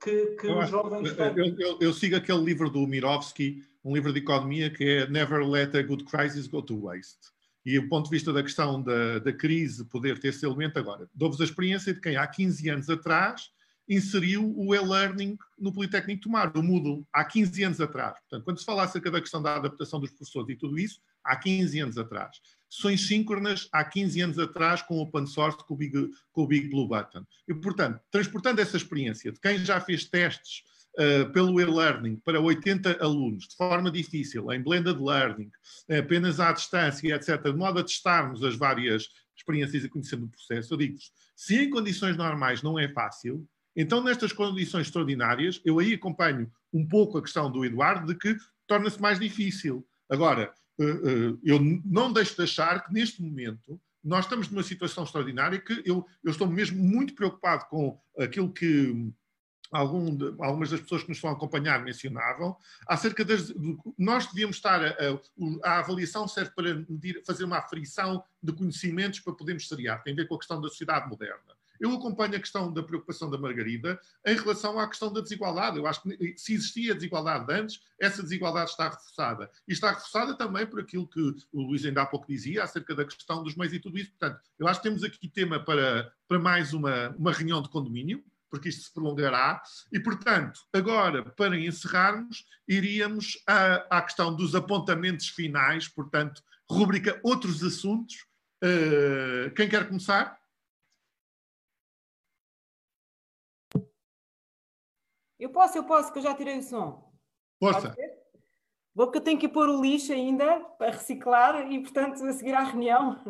C: que, que os jovens
A: tenham. Eu, eu, eu, sigo aquele livro do Mirovski, um livro de economia que é Never Let a Good Crisis Go to Waste. E o ponto de vista da questão da, da crise poder ter esse elemento agora, dou-vos a experiência de quem há 15 anos atrás inseriu o e-learning no Politécnico Tomar, o Moodle, há 15 anos atrás. Portanto, quando se fala acerca da questão da adaptação dos professores e tudo isso, há 15 anos atrás. Sessões síncronas, há 15 anos atrás, com o open source, com o Big, com o Big Blue Button. E, portanto, transportando essa experiência de quem já fez testes uh, pelo e-learning para 80 alunos, de forma difícil, em blended learning, apenas à distância, etc., de modo a testarmos as várias experiências e conhecendo o processo, eu digo-vos, se em condições normais não é fácil, então, nestas condições extraordinárias, eu aí acompanho um pouco a questão do Eduardo de que torna-se mais difícil. Agora, eh, eh, eu não deixo de achar que neste momento nós estamos numa situação extraordinária que eu, eu estou mesmo muito preocupado com aquilo que algum de, algumas das pessoas que nos estão a acompanhar mencionavam, acerca das. Nós devíamos estar. A, a, a, avaliação serve para medir, fazer uma aferição de conhecimentos para podermos seriar, tem a ver com a questão da sociedade moderna. Eu acompanho a questão da preocupação da Margarida em relação à questão da desigualdade. Eu acho que se existia desigualdade antes, essa desigualdade está reforçada. E está reforçada também por aquilo que o Luís ainda há pouco dizia acerca da questão dos meios e tudo isso. Portanto, eu acho que temos aqui tema para, para mais uma, uma reunião de condomínio porque isto se prolongará. E, portanto, agora, para encerrarmos, iríamos à, à questão dos apontamentos finais, portanto, rubrica Outros Assuntos. Uh, quem quer começar?
E: Eu posso, eu posso, que eu já tirei o som.
A: Força.
E: Vou porque eu tenho que pôr o lixo ainda para reciclar e, portanto, a seguir à reunião. <laughs>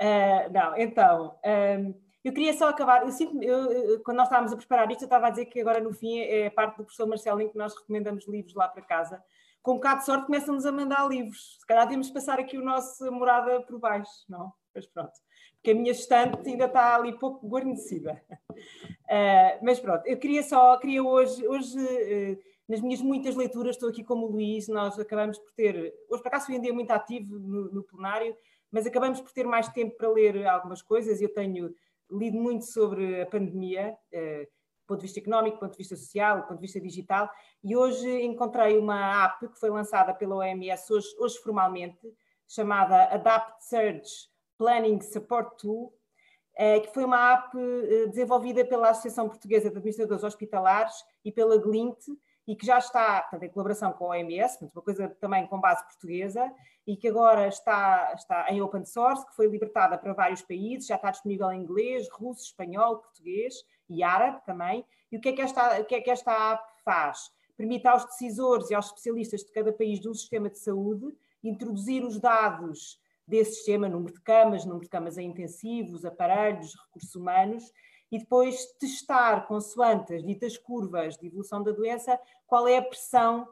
E: Não, uh, não então, um, ehm, eu queria só acabar. Eu sinto, eu, quando nós estávamos a preparar isto, eu estava a dizer que agora no fim é a parte do professor Marcelo em que nós recomendamos livros lá para casa. Com um bocado de sorte, começam-nos a mandar livros. Se calhar devíamos passar aqui o nosso morada por baixo, não? Mas pronto porque a minha estante ainda está ali pouco guarnecida. Uh, <laughs> mas pronto, eu queria só, queria hoje, hoje uh, nas minhas muitas leituras, estou aqui como o Luís, nós acabamos por ter, hoje por acaso foi um dia muito ativo no, no plenário, mas acabamos por ter mais tempo para ler algumas coisas. Eu tenho lido muito sobre a pandemia, uh, ponto de vista económico, do ponto de vista social, do ponto de vista digital. E hoje encontrei uma app que foi lançada pela OMS, hoje, hoje formalmente, chamada Adapt Surge Planning Support Tool, eh, que foi uma app eh, desenvolvida pela Associação Portuguesa de Administradores Hospitalares e pela Glint, e que já está portanto, em colaboração com a OMS, uma coisa também com base portuguesa, e que agora está, está em open source, que foi libertada para vários países, já está disponível em inglês, russo, espanhol, português e árabe também. E o que é que esta, o que é que esta app faz? Permite aos decisores e aos especialistas de cada país de um sistema de saúde introduzir os dados desse sistema, número de camas, número de camas em intensivos, aparelhos, recursos humanos, e depois testar, consoante as ditas curvas de evolução da doença, qual é a pressão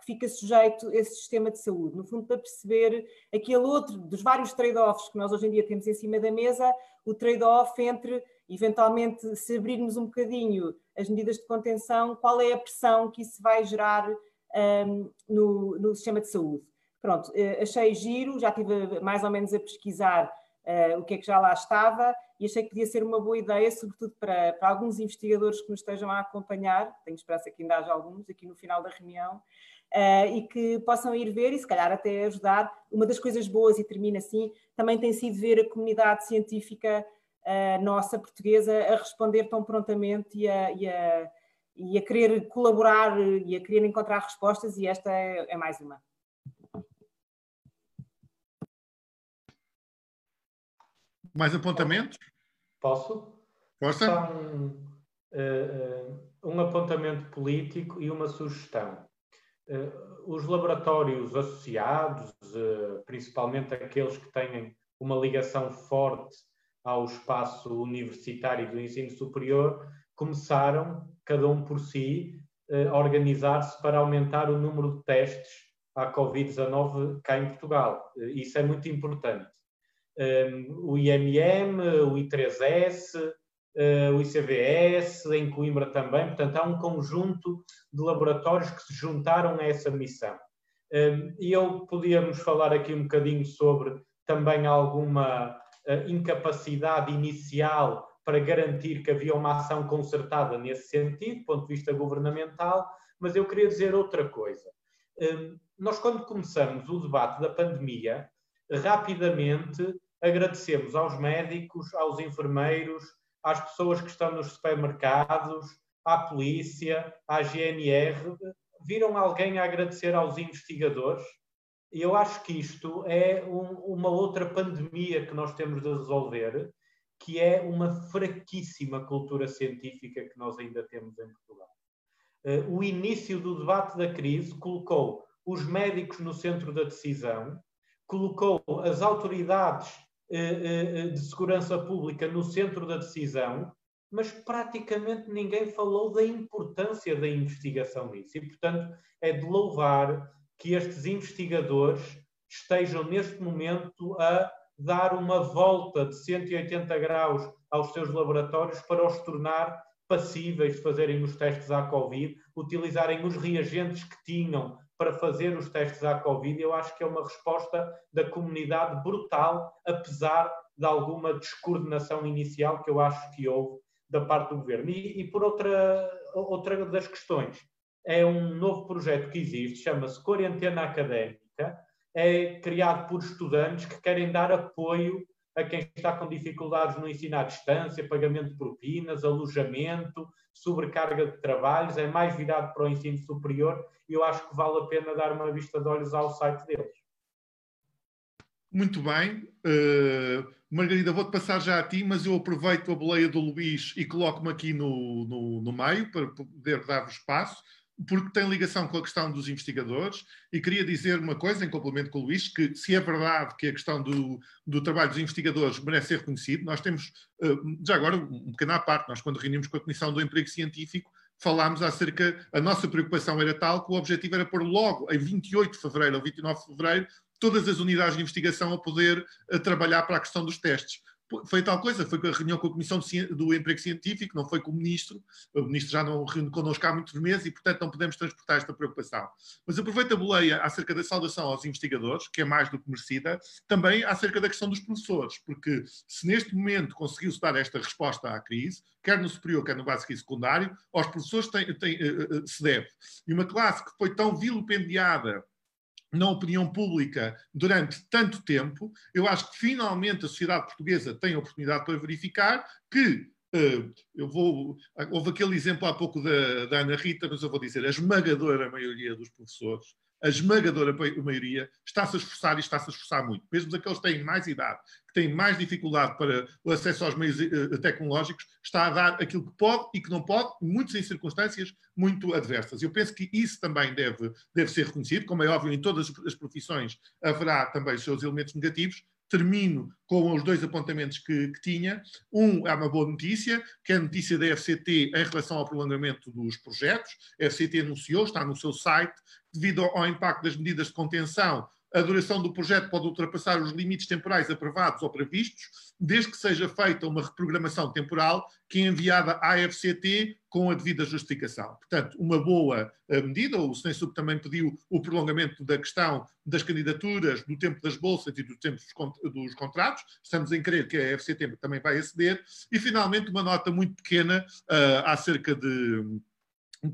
E: que fica sujeito esse sistema de saúde. No fundo, para perceber aquele outro dos vários trade-offs que nós hoje em dia temos em cima da mesa, o trade-off entre, eventualmente, se abrirmos um bocadinho as medidas de contenção, qual é a pressão que isso vai gerar um, no, no sistema de saúde. Pronto, eh, achei giro, já estive mais ou menos a pesquisar uh, o que é que já lá estava e achei que podia ser uma boa ideia, sobretudo para, para, alguns investigadores que nos estejam a acompanhar, tenho esperança que ainda haja alguns aqui no final da reunião, uh, e que possam ir ver e se calhar até ajudar. Uma das coisas boas, e termina assim, também tem sido ver a comunidade científica uh, nossa, portuguesa, a responder tão prontamente e a, e a, e a querer colaborar e a querer encontrar respostas, e esta é, é mais uma.
A: Mais apontamentos?
C: Posso?
A: Força.
C: São uh, um apontamento político e uma sugestão. Uh, os laboratórios associados, uh, principalmente aqueles que têm uma ligação forte ao espaço universitário do ensino superior, começaram, cada um por si, a organizar-se para aumentar o número de testes à Covid-19 cá em Portugal. Isso é muito importante o IMM, o I3S, eh, o ICVS, em Coimbra também. Portanto, há um conjunto de laboratórios que se juntaram a essa missão. E eu podíamos falar aqui um bocadinho sobre também alguma eh, incapacidade inicial para garantir que havia uma ação concertada nesse sentido, do ponto de vista governamental, mas eu queria dizer outra coisa. Nós, quando começamos o debate da pandemia, rapidamente agradecemos aos médicos, aos enfermeiros, às pessoas que estão nos supermercados, à polícia, à GNR. Viram alguém a agradecer aos investigadores? Eu acho que isto é um, uma outra pandemia que nós temos de resolver, que é uma fraquíssima cultura científica que nós ainda temos em Portugal. Uh, o início do debate da crise colocou os médicos no centro da decisão, colocou as autoridades de segurança pública no centro da decisão, mas praticamente ninguém falou da importância da investigação nisso. E, portanto, é de louvar que estes investigadores estejam neste momento a dar uma volta de 180 graus aos seus laboratórios para os tornar passíveis de fazerem os testes à Covid, utilizarem os reagentes que tinham para fazer os testes à Covid, eu acho que é uma resposta da comunidade brutal, apesar de alguma descoordenação inicial que eu acho que houve da parte do governo. E, e por outra, outra das questões, é um novo projeto que existe, chama-se Quarentena Académica, é criado por estudantes que querem dar apoio a quem está com dificuldades no ensino à distância, pagamento de propinas, alojamento, sobrecarga de trabalhos, é mais virado para o ensino superior e eu acho que vale a pena dar uma vista de olhos ao site deles.
A: Muito bem. Uh, Margarida, vou-te passar já a ti, mas eu aproveito a boleia do Luís e coloco-me aqui no, no, no meio para poder dar-vos espaço porque tem ligação com a questão dos investigadores, e queria dizer uma coisa, em complemento com o Luís, que se é verdade que a questão do, do trabalho dos investigadores merece ser reconhecido, nós temos, eh, já agora, um pequeno à parte, nós quando reunimos com a Comissão do Emprego Científico, falámos acerca, a nossa preocupação era tal que o objetivo era pôr logo, em 28 de fevereiro ou 29 de fevereiro, todas as unidades de investigação a poder a trabalhar para a questão dos testes foi tal coisa, foi com a reunião com a Comissão do Emprego Científico, não foi com o Ministro, o Ministro já não reúne connosco há muitos meses e, portanto, não podemos transportar esta preocupação. Mas aproveito a boleia acerca da saudação aos investigadores, que é mais do que merecida, também acerca da questão dos professores, porque se neste momento conseguiu-se dar esta resposta à crise, quer no superior, quer no básico e secundário, aos professores tem, tem, uh, uh, se deve. E uma classe que foi tão vilipendiada na opinião pública durante tanto tempo, eu acho que finalmente a sociedade portuguesa tem a oportunidade para verificar que Uh, eu vou. Houve aquele exemplo há pouco da, da, Ana Rita, mas eu vou dizer: a esmagadora maioria dos professores, a esmagadora maioria, está-se a esforçar e está-se a esforçar muito. Mesmo aqueles que têm mais idade, que têm mais dificuldade para o acesso aos meios uh, tecnológicos, está a dar aquilo que pode e que não pode, muitos em circunstâncias muito adversas. Eu penso que isso também deve, deve ser reconhecido, como é óbvio, em todas as profissões haverá também os seus elementos negativos, termino com os dois apontamentos que, que, tinha. Um é uma boa notícia, que é a notícia da FCT em relação ao prolongamento dos projetos. A FCT anunciou, está no seu site, devido ao impacto das medidas de contenção, a duração do projeto pode ultrapassar os limites temporais aprovados ou previstos, desde que seja feita uma reprogramação temporal que é enviada à FCT com a devida justificação. Portanto, uma boa eh, medida, o Senhor também pediu o prolongamento da questão das candidaturas, do tempo das bolsas e do tempo dos contratos, estamos em crer que a FCT também vai aceder, e finalmente uma nota muito pequena uh, acerca de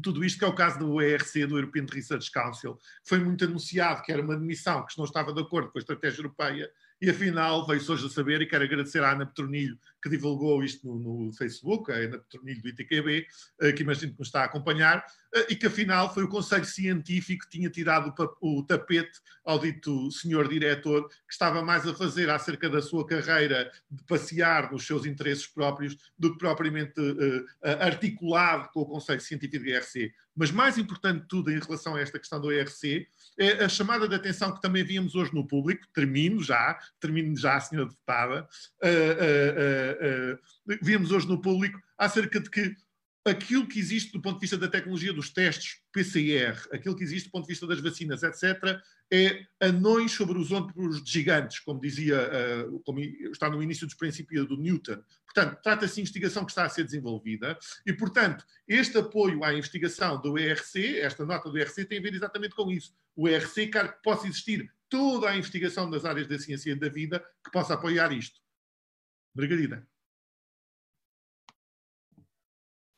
A: tudo isto, que é o caso do ERC, do European Research Council, que foi muito anunciado que era uma admissão, que não estava de acordo com a estratégia europeia, e afinal veio-se hoje a saber, e quero agradecer à Ana Petronilho, que divulgou isto no, no Facebook, a Ana Petronilho do ITQB, eh, que imagino que nos está a acompanhar, eh, e que afinal foi o Conselho Científico que tinha tirado o tapete ao dito senhor diretor, que estava mais a fazer acerca da sua carreira de passear nos seus interesses próprios do que propriamente uh, articulado com o Conselho Científico do IRC. Mas mais importante de tudo em relação a esta questão do IRC é a chamada de atenção que também víamos hoje no público, termino já, termino já, senhora deputada, uh, uh, víamos hoje no público acerca de que aquilo que existe do ponto de vista da tecnologia dos testes PCR, aquilo que existe do ponto de vista das vacinas, etc., é anões sobre os ombros de gigantes, como dizia, uh, como está no início dos princípios do Newton. Portanto, trata-se de investigação que está a ser desenvolvida e, portanto, este apoio à investigação do ERC, esta nota do ERC, tem a ver exatamente com isso. O ERC quer que possa existir toda a investigação nas áreas da ciência e da vida que possa apoiar isto. Margarida.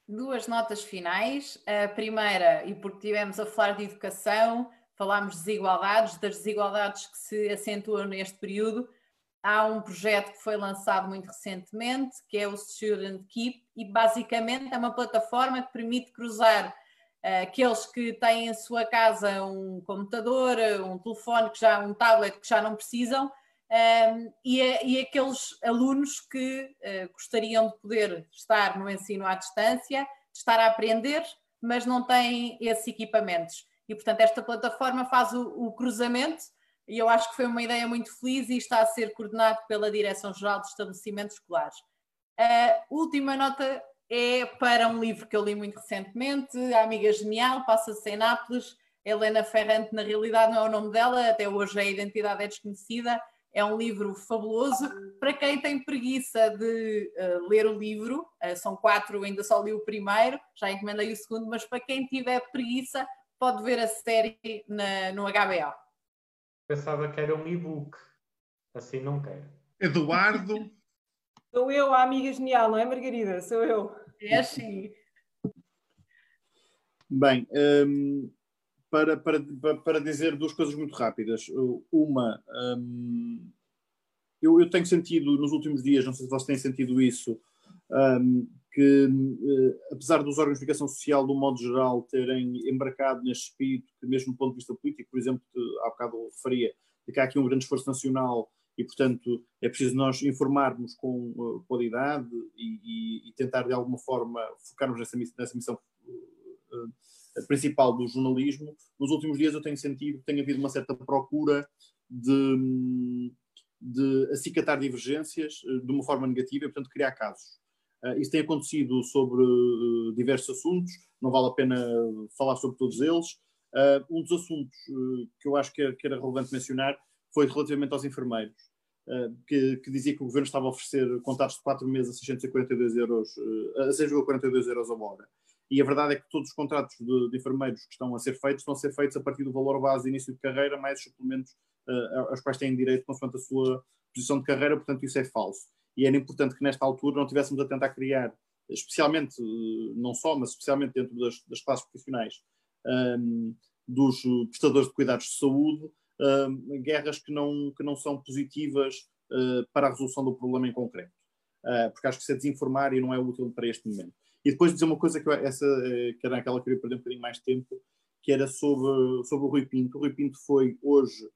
B: duas notas finais. A primeira, e porque tivemos a falar de educação, falámos de desigualdades, das desigualdades que se acentuam neste período. Há um projeto que foi lançado muito recentemente, que é o Student Keep, e basicamente é uma plataforma que permite cruzar uh, aqueles que têm em sua casa um computador, um telefone, que já, um tablet que já não precisam, um, e, e, aqueles alunos que uh, gostariam de poder estar no ensino à distância, de estar a aprender, mas não têm esses equipamentos. E, portanto, esta plataforma faz o, o cruzamento e eu acho que foi uma ideia muito feliz e está a ser coordenado pela Direção-Geral de Estabelecimentos Escolares. A última nota é para um livro que eu li muito recentemente, A Amiga Genial, passa-se em Nápoles. Helena Ferrante, na realidade, não é o nome dela, até hoje a identidade é desconhecida, é um livro fabuloso. Para quem tem preguiça de uh, ler o livro, uh, são quatro, ainda só li o primeiro, já encomendei o segundo, mas para quem tiver preguiça, pode ver a série na, no HBO.
C: Pensava que era um e-book, assim não quero.
A: Eduardo.
E: Sou eu, a amiga genial, não é, Margarida? Sou eu.
B: É assim.
D: Bem, um, para, para, para dizer duas coisas muito rápidas. Uma, um, eu, eu, tenho sentido nos últimos dias, não sei se vocês têm sentido isso, um, que uh, apesar dos órgãos de investigação social, do modo geral, terem embarcado neste espírito, que mesmo do ponto de vista político, por exemplo, que há bocado referia, de que há aqui um grande esforço nacional e, portanto, é preciso nós informarmos com uh, qualidade e, e, e, tentar, de alguma forma, focarmos nessa, nessa missão uh, principal do jornalismo, nos últimos dias eu tenho sentido que tem havido uma certa procura de, de acicatar divergências eh, de uma forma negativa e, portanto, criar casos. Uh, isso tem acontecido sobre uh, diversos assuntos, não vale a pena falar sobre todos eles. Um dos assuntos que eu acho que era, que era, relevante mencionar foi relativamente aos enfermeiros. que, que, dizia que o governo estava a oferecer contratos de 4 meses a 642 euros, a 6,42 euros a hora. E a verdade é que todos os contratos de, de, enfermeiros que estão a ser feitos estão a ser feitos a partir do valor base de início de carreira, mais os suplementos uh, aos quais têm direito consoante a sua posição de carreira, portanto isso é falso. E era importante que nesta altura não tivéssemos a tentar criar, especialmente, não só, mas especialmente dentro das, das classes profissionais, um, dos prestadores de cuidados de saúde, um, guerras que não, que não são positivas uh, para a resolução do problema em concreto. Uh, porque acho que isso é desinformar e não é útil para este momento. E depois dizer uma coisa que eu, essa, eh, que era aquela que eu queria perder um bocadinho mais tempo, que era sobre, sobre o Rui Pinto. O Rui Pinto foi hoje,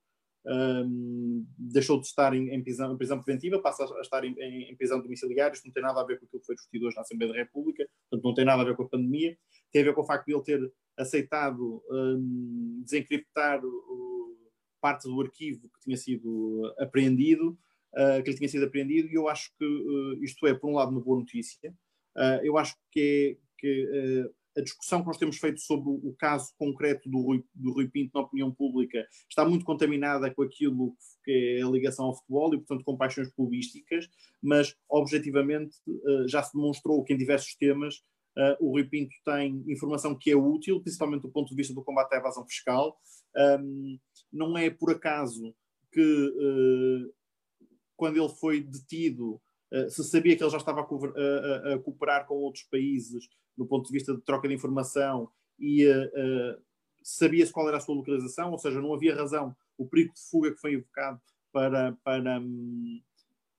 D: um, deixou de estar em, em, prisão, em prisão preventiva, passa a estar em, em, prisão domiciliária. Isto não tem nada a ver com aquilo que foi discutido hoje na Assembleia da República, portanto, não tem nada a ver com a pandemia. Tem a ver com o facto de ele ter aceitado um, desencriptar o, parte do arquivo que tinha sido apreendido, uh, que ele tinha sido apreendido, e eu acho que uh, isto é, por um lado, uma boa notícia. Uh, eu acho que, é, que uh, a discussão que nós temos feito sobre o caso concreto do Rui, do Rui Pinto na opinião pública está muito contaminada com aquilo que é a ligação ao futebol e, portanto, com paixões clubísticas, mas objetivamente uh, já se demonstrou que em diversos temas o Rui Pinto tem informação que é útil, principalmente do ponto de vista do combate à evasão fiscal. Um, não é por acaso que quando ele foi detido se sabia que ele já estava a, cooperar com outros países no ponto de vista de troca de informação e uh, sabia-se qual era a sua localização, ou seja, não havia razão, o perigo de fuga que foi invocado para, para,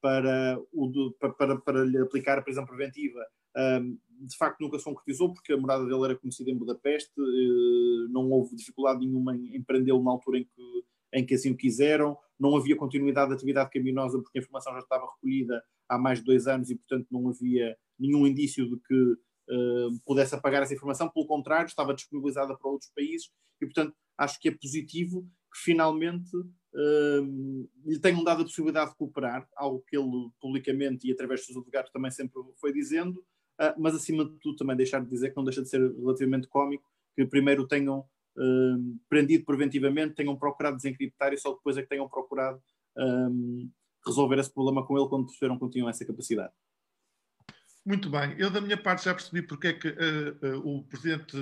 D: para, o, para, para, lhe aplicar a prisão preventiva, um, de facto nunca se concretizou, porque a morada dele era conhecida em Budapeste, uh, não houve dificuldade nenhuma em, prendê-lo na altura em que, em que assim o quiseram, não havia continuidade de atividade criminosa porque a informação já estava recolhida há mais de dois anos e, portanto, não havia nenhum indício de que uh, pudesse apagar essa informação, pelo contrário, estava disponibilizada para outros países e, portanto, acho que é positivo que finalmente uh, lhe tenham dado a possibilidade de cooperar, algo que ele publicamente e através dos seus advogados também sempre foi dizendo, uh, mas acima de tudo também deixar de dizer que não deixa de ser relativamente cómico que primeiro tenham prendido preventivamente, tenham procurado desencriptar e só depois é que tenham procurado resolver esse problema com ele quando perceberam que tinham essa capacidade.
A: Muito bem, eu da minha parte já percebi porque é que uh, uh, o Presidente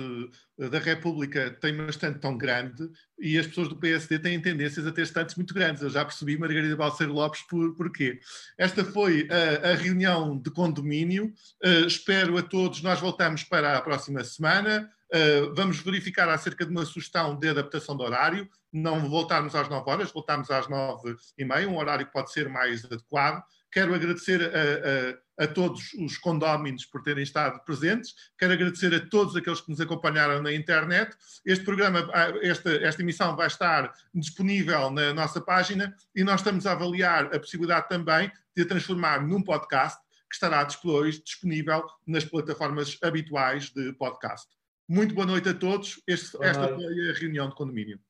A: da República tem uma estante tão grande e as pessoas do PSD têm tendências a ter estantes muito grandes. Eu já percebi, Margarida Balseiro Lopes, por, porquê. Esta foi a, a reunião de condomínio. Uh, espero a todos, nós voltamos para a próxima semana. Uh, vamos verificar acerca de uma sugestão de adaptação do horário, não voltarmos às 9 horas, voltarmos às 9 e meia, um horário que pode ser mais adequado. Quero agradecer a, a, a, todos os condóminos por terem estado presentes, quero agradecer a todos aqueles que nos acompanharam na internet. Este programa, ah, esta, esta emissão vai estar disponível na nossa página e nós estamos a avaliar a possibilidade também de a transformar num podcast que estará depois disponível nas plataformas habituais de podcast. Muito boa noite a todos. Este, esta foi a reunião de condomínio.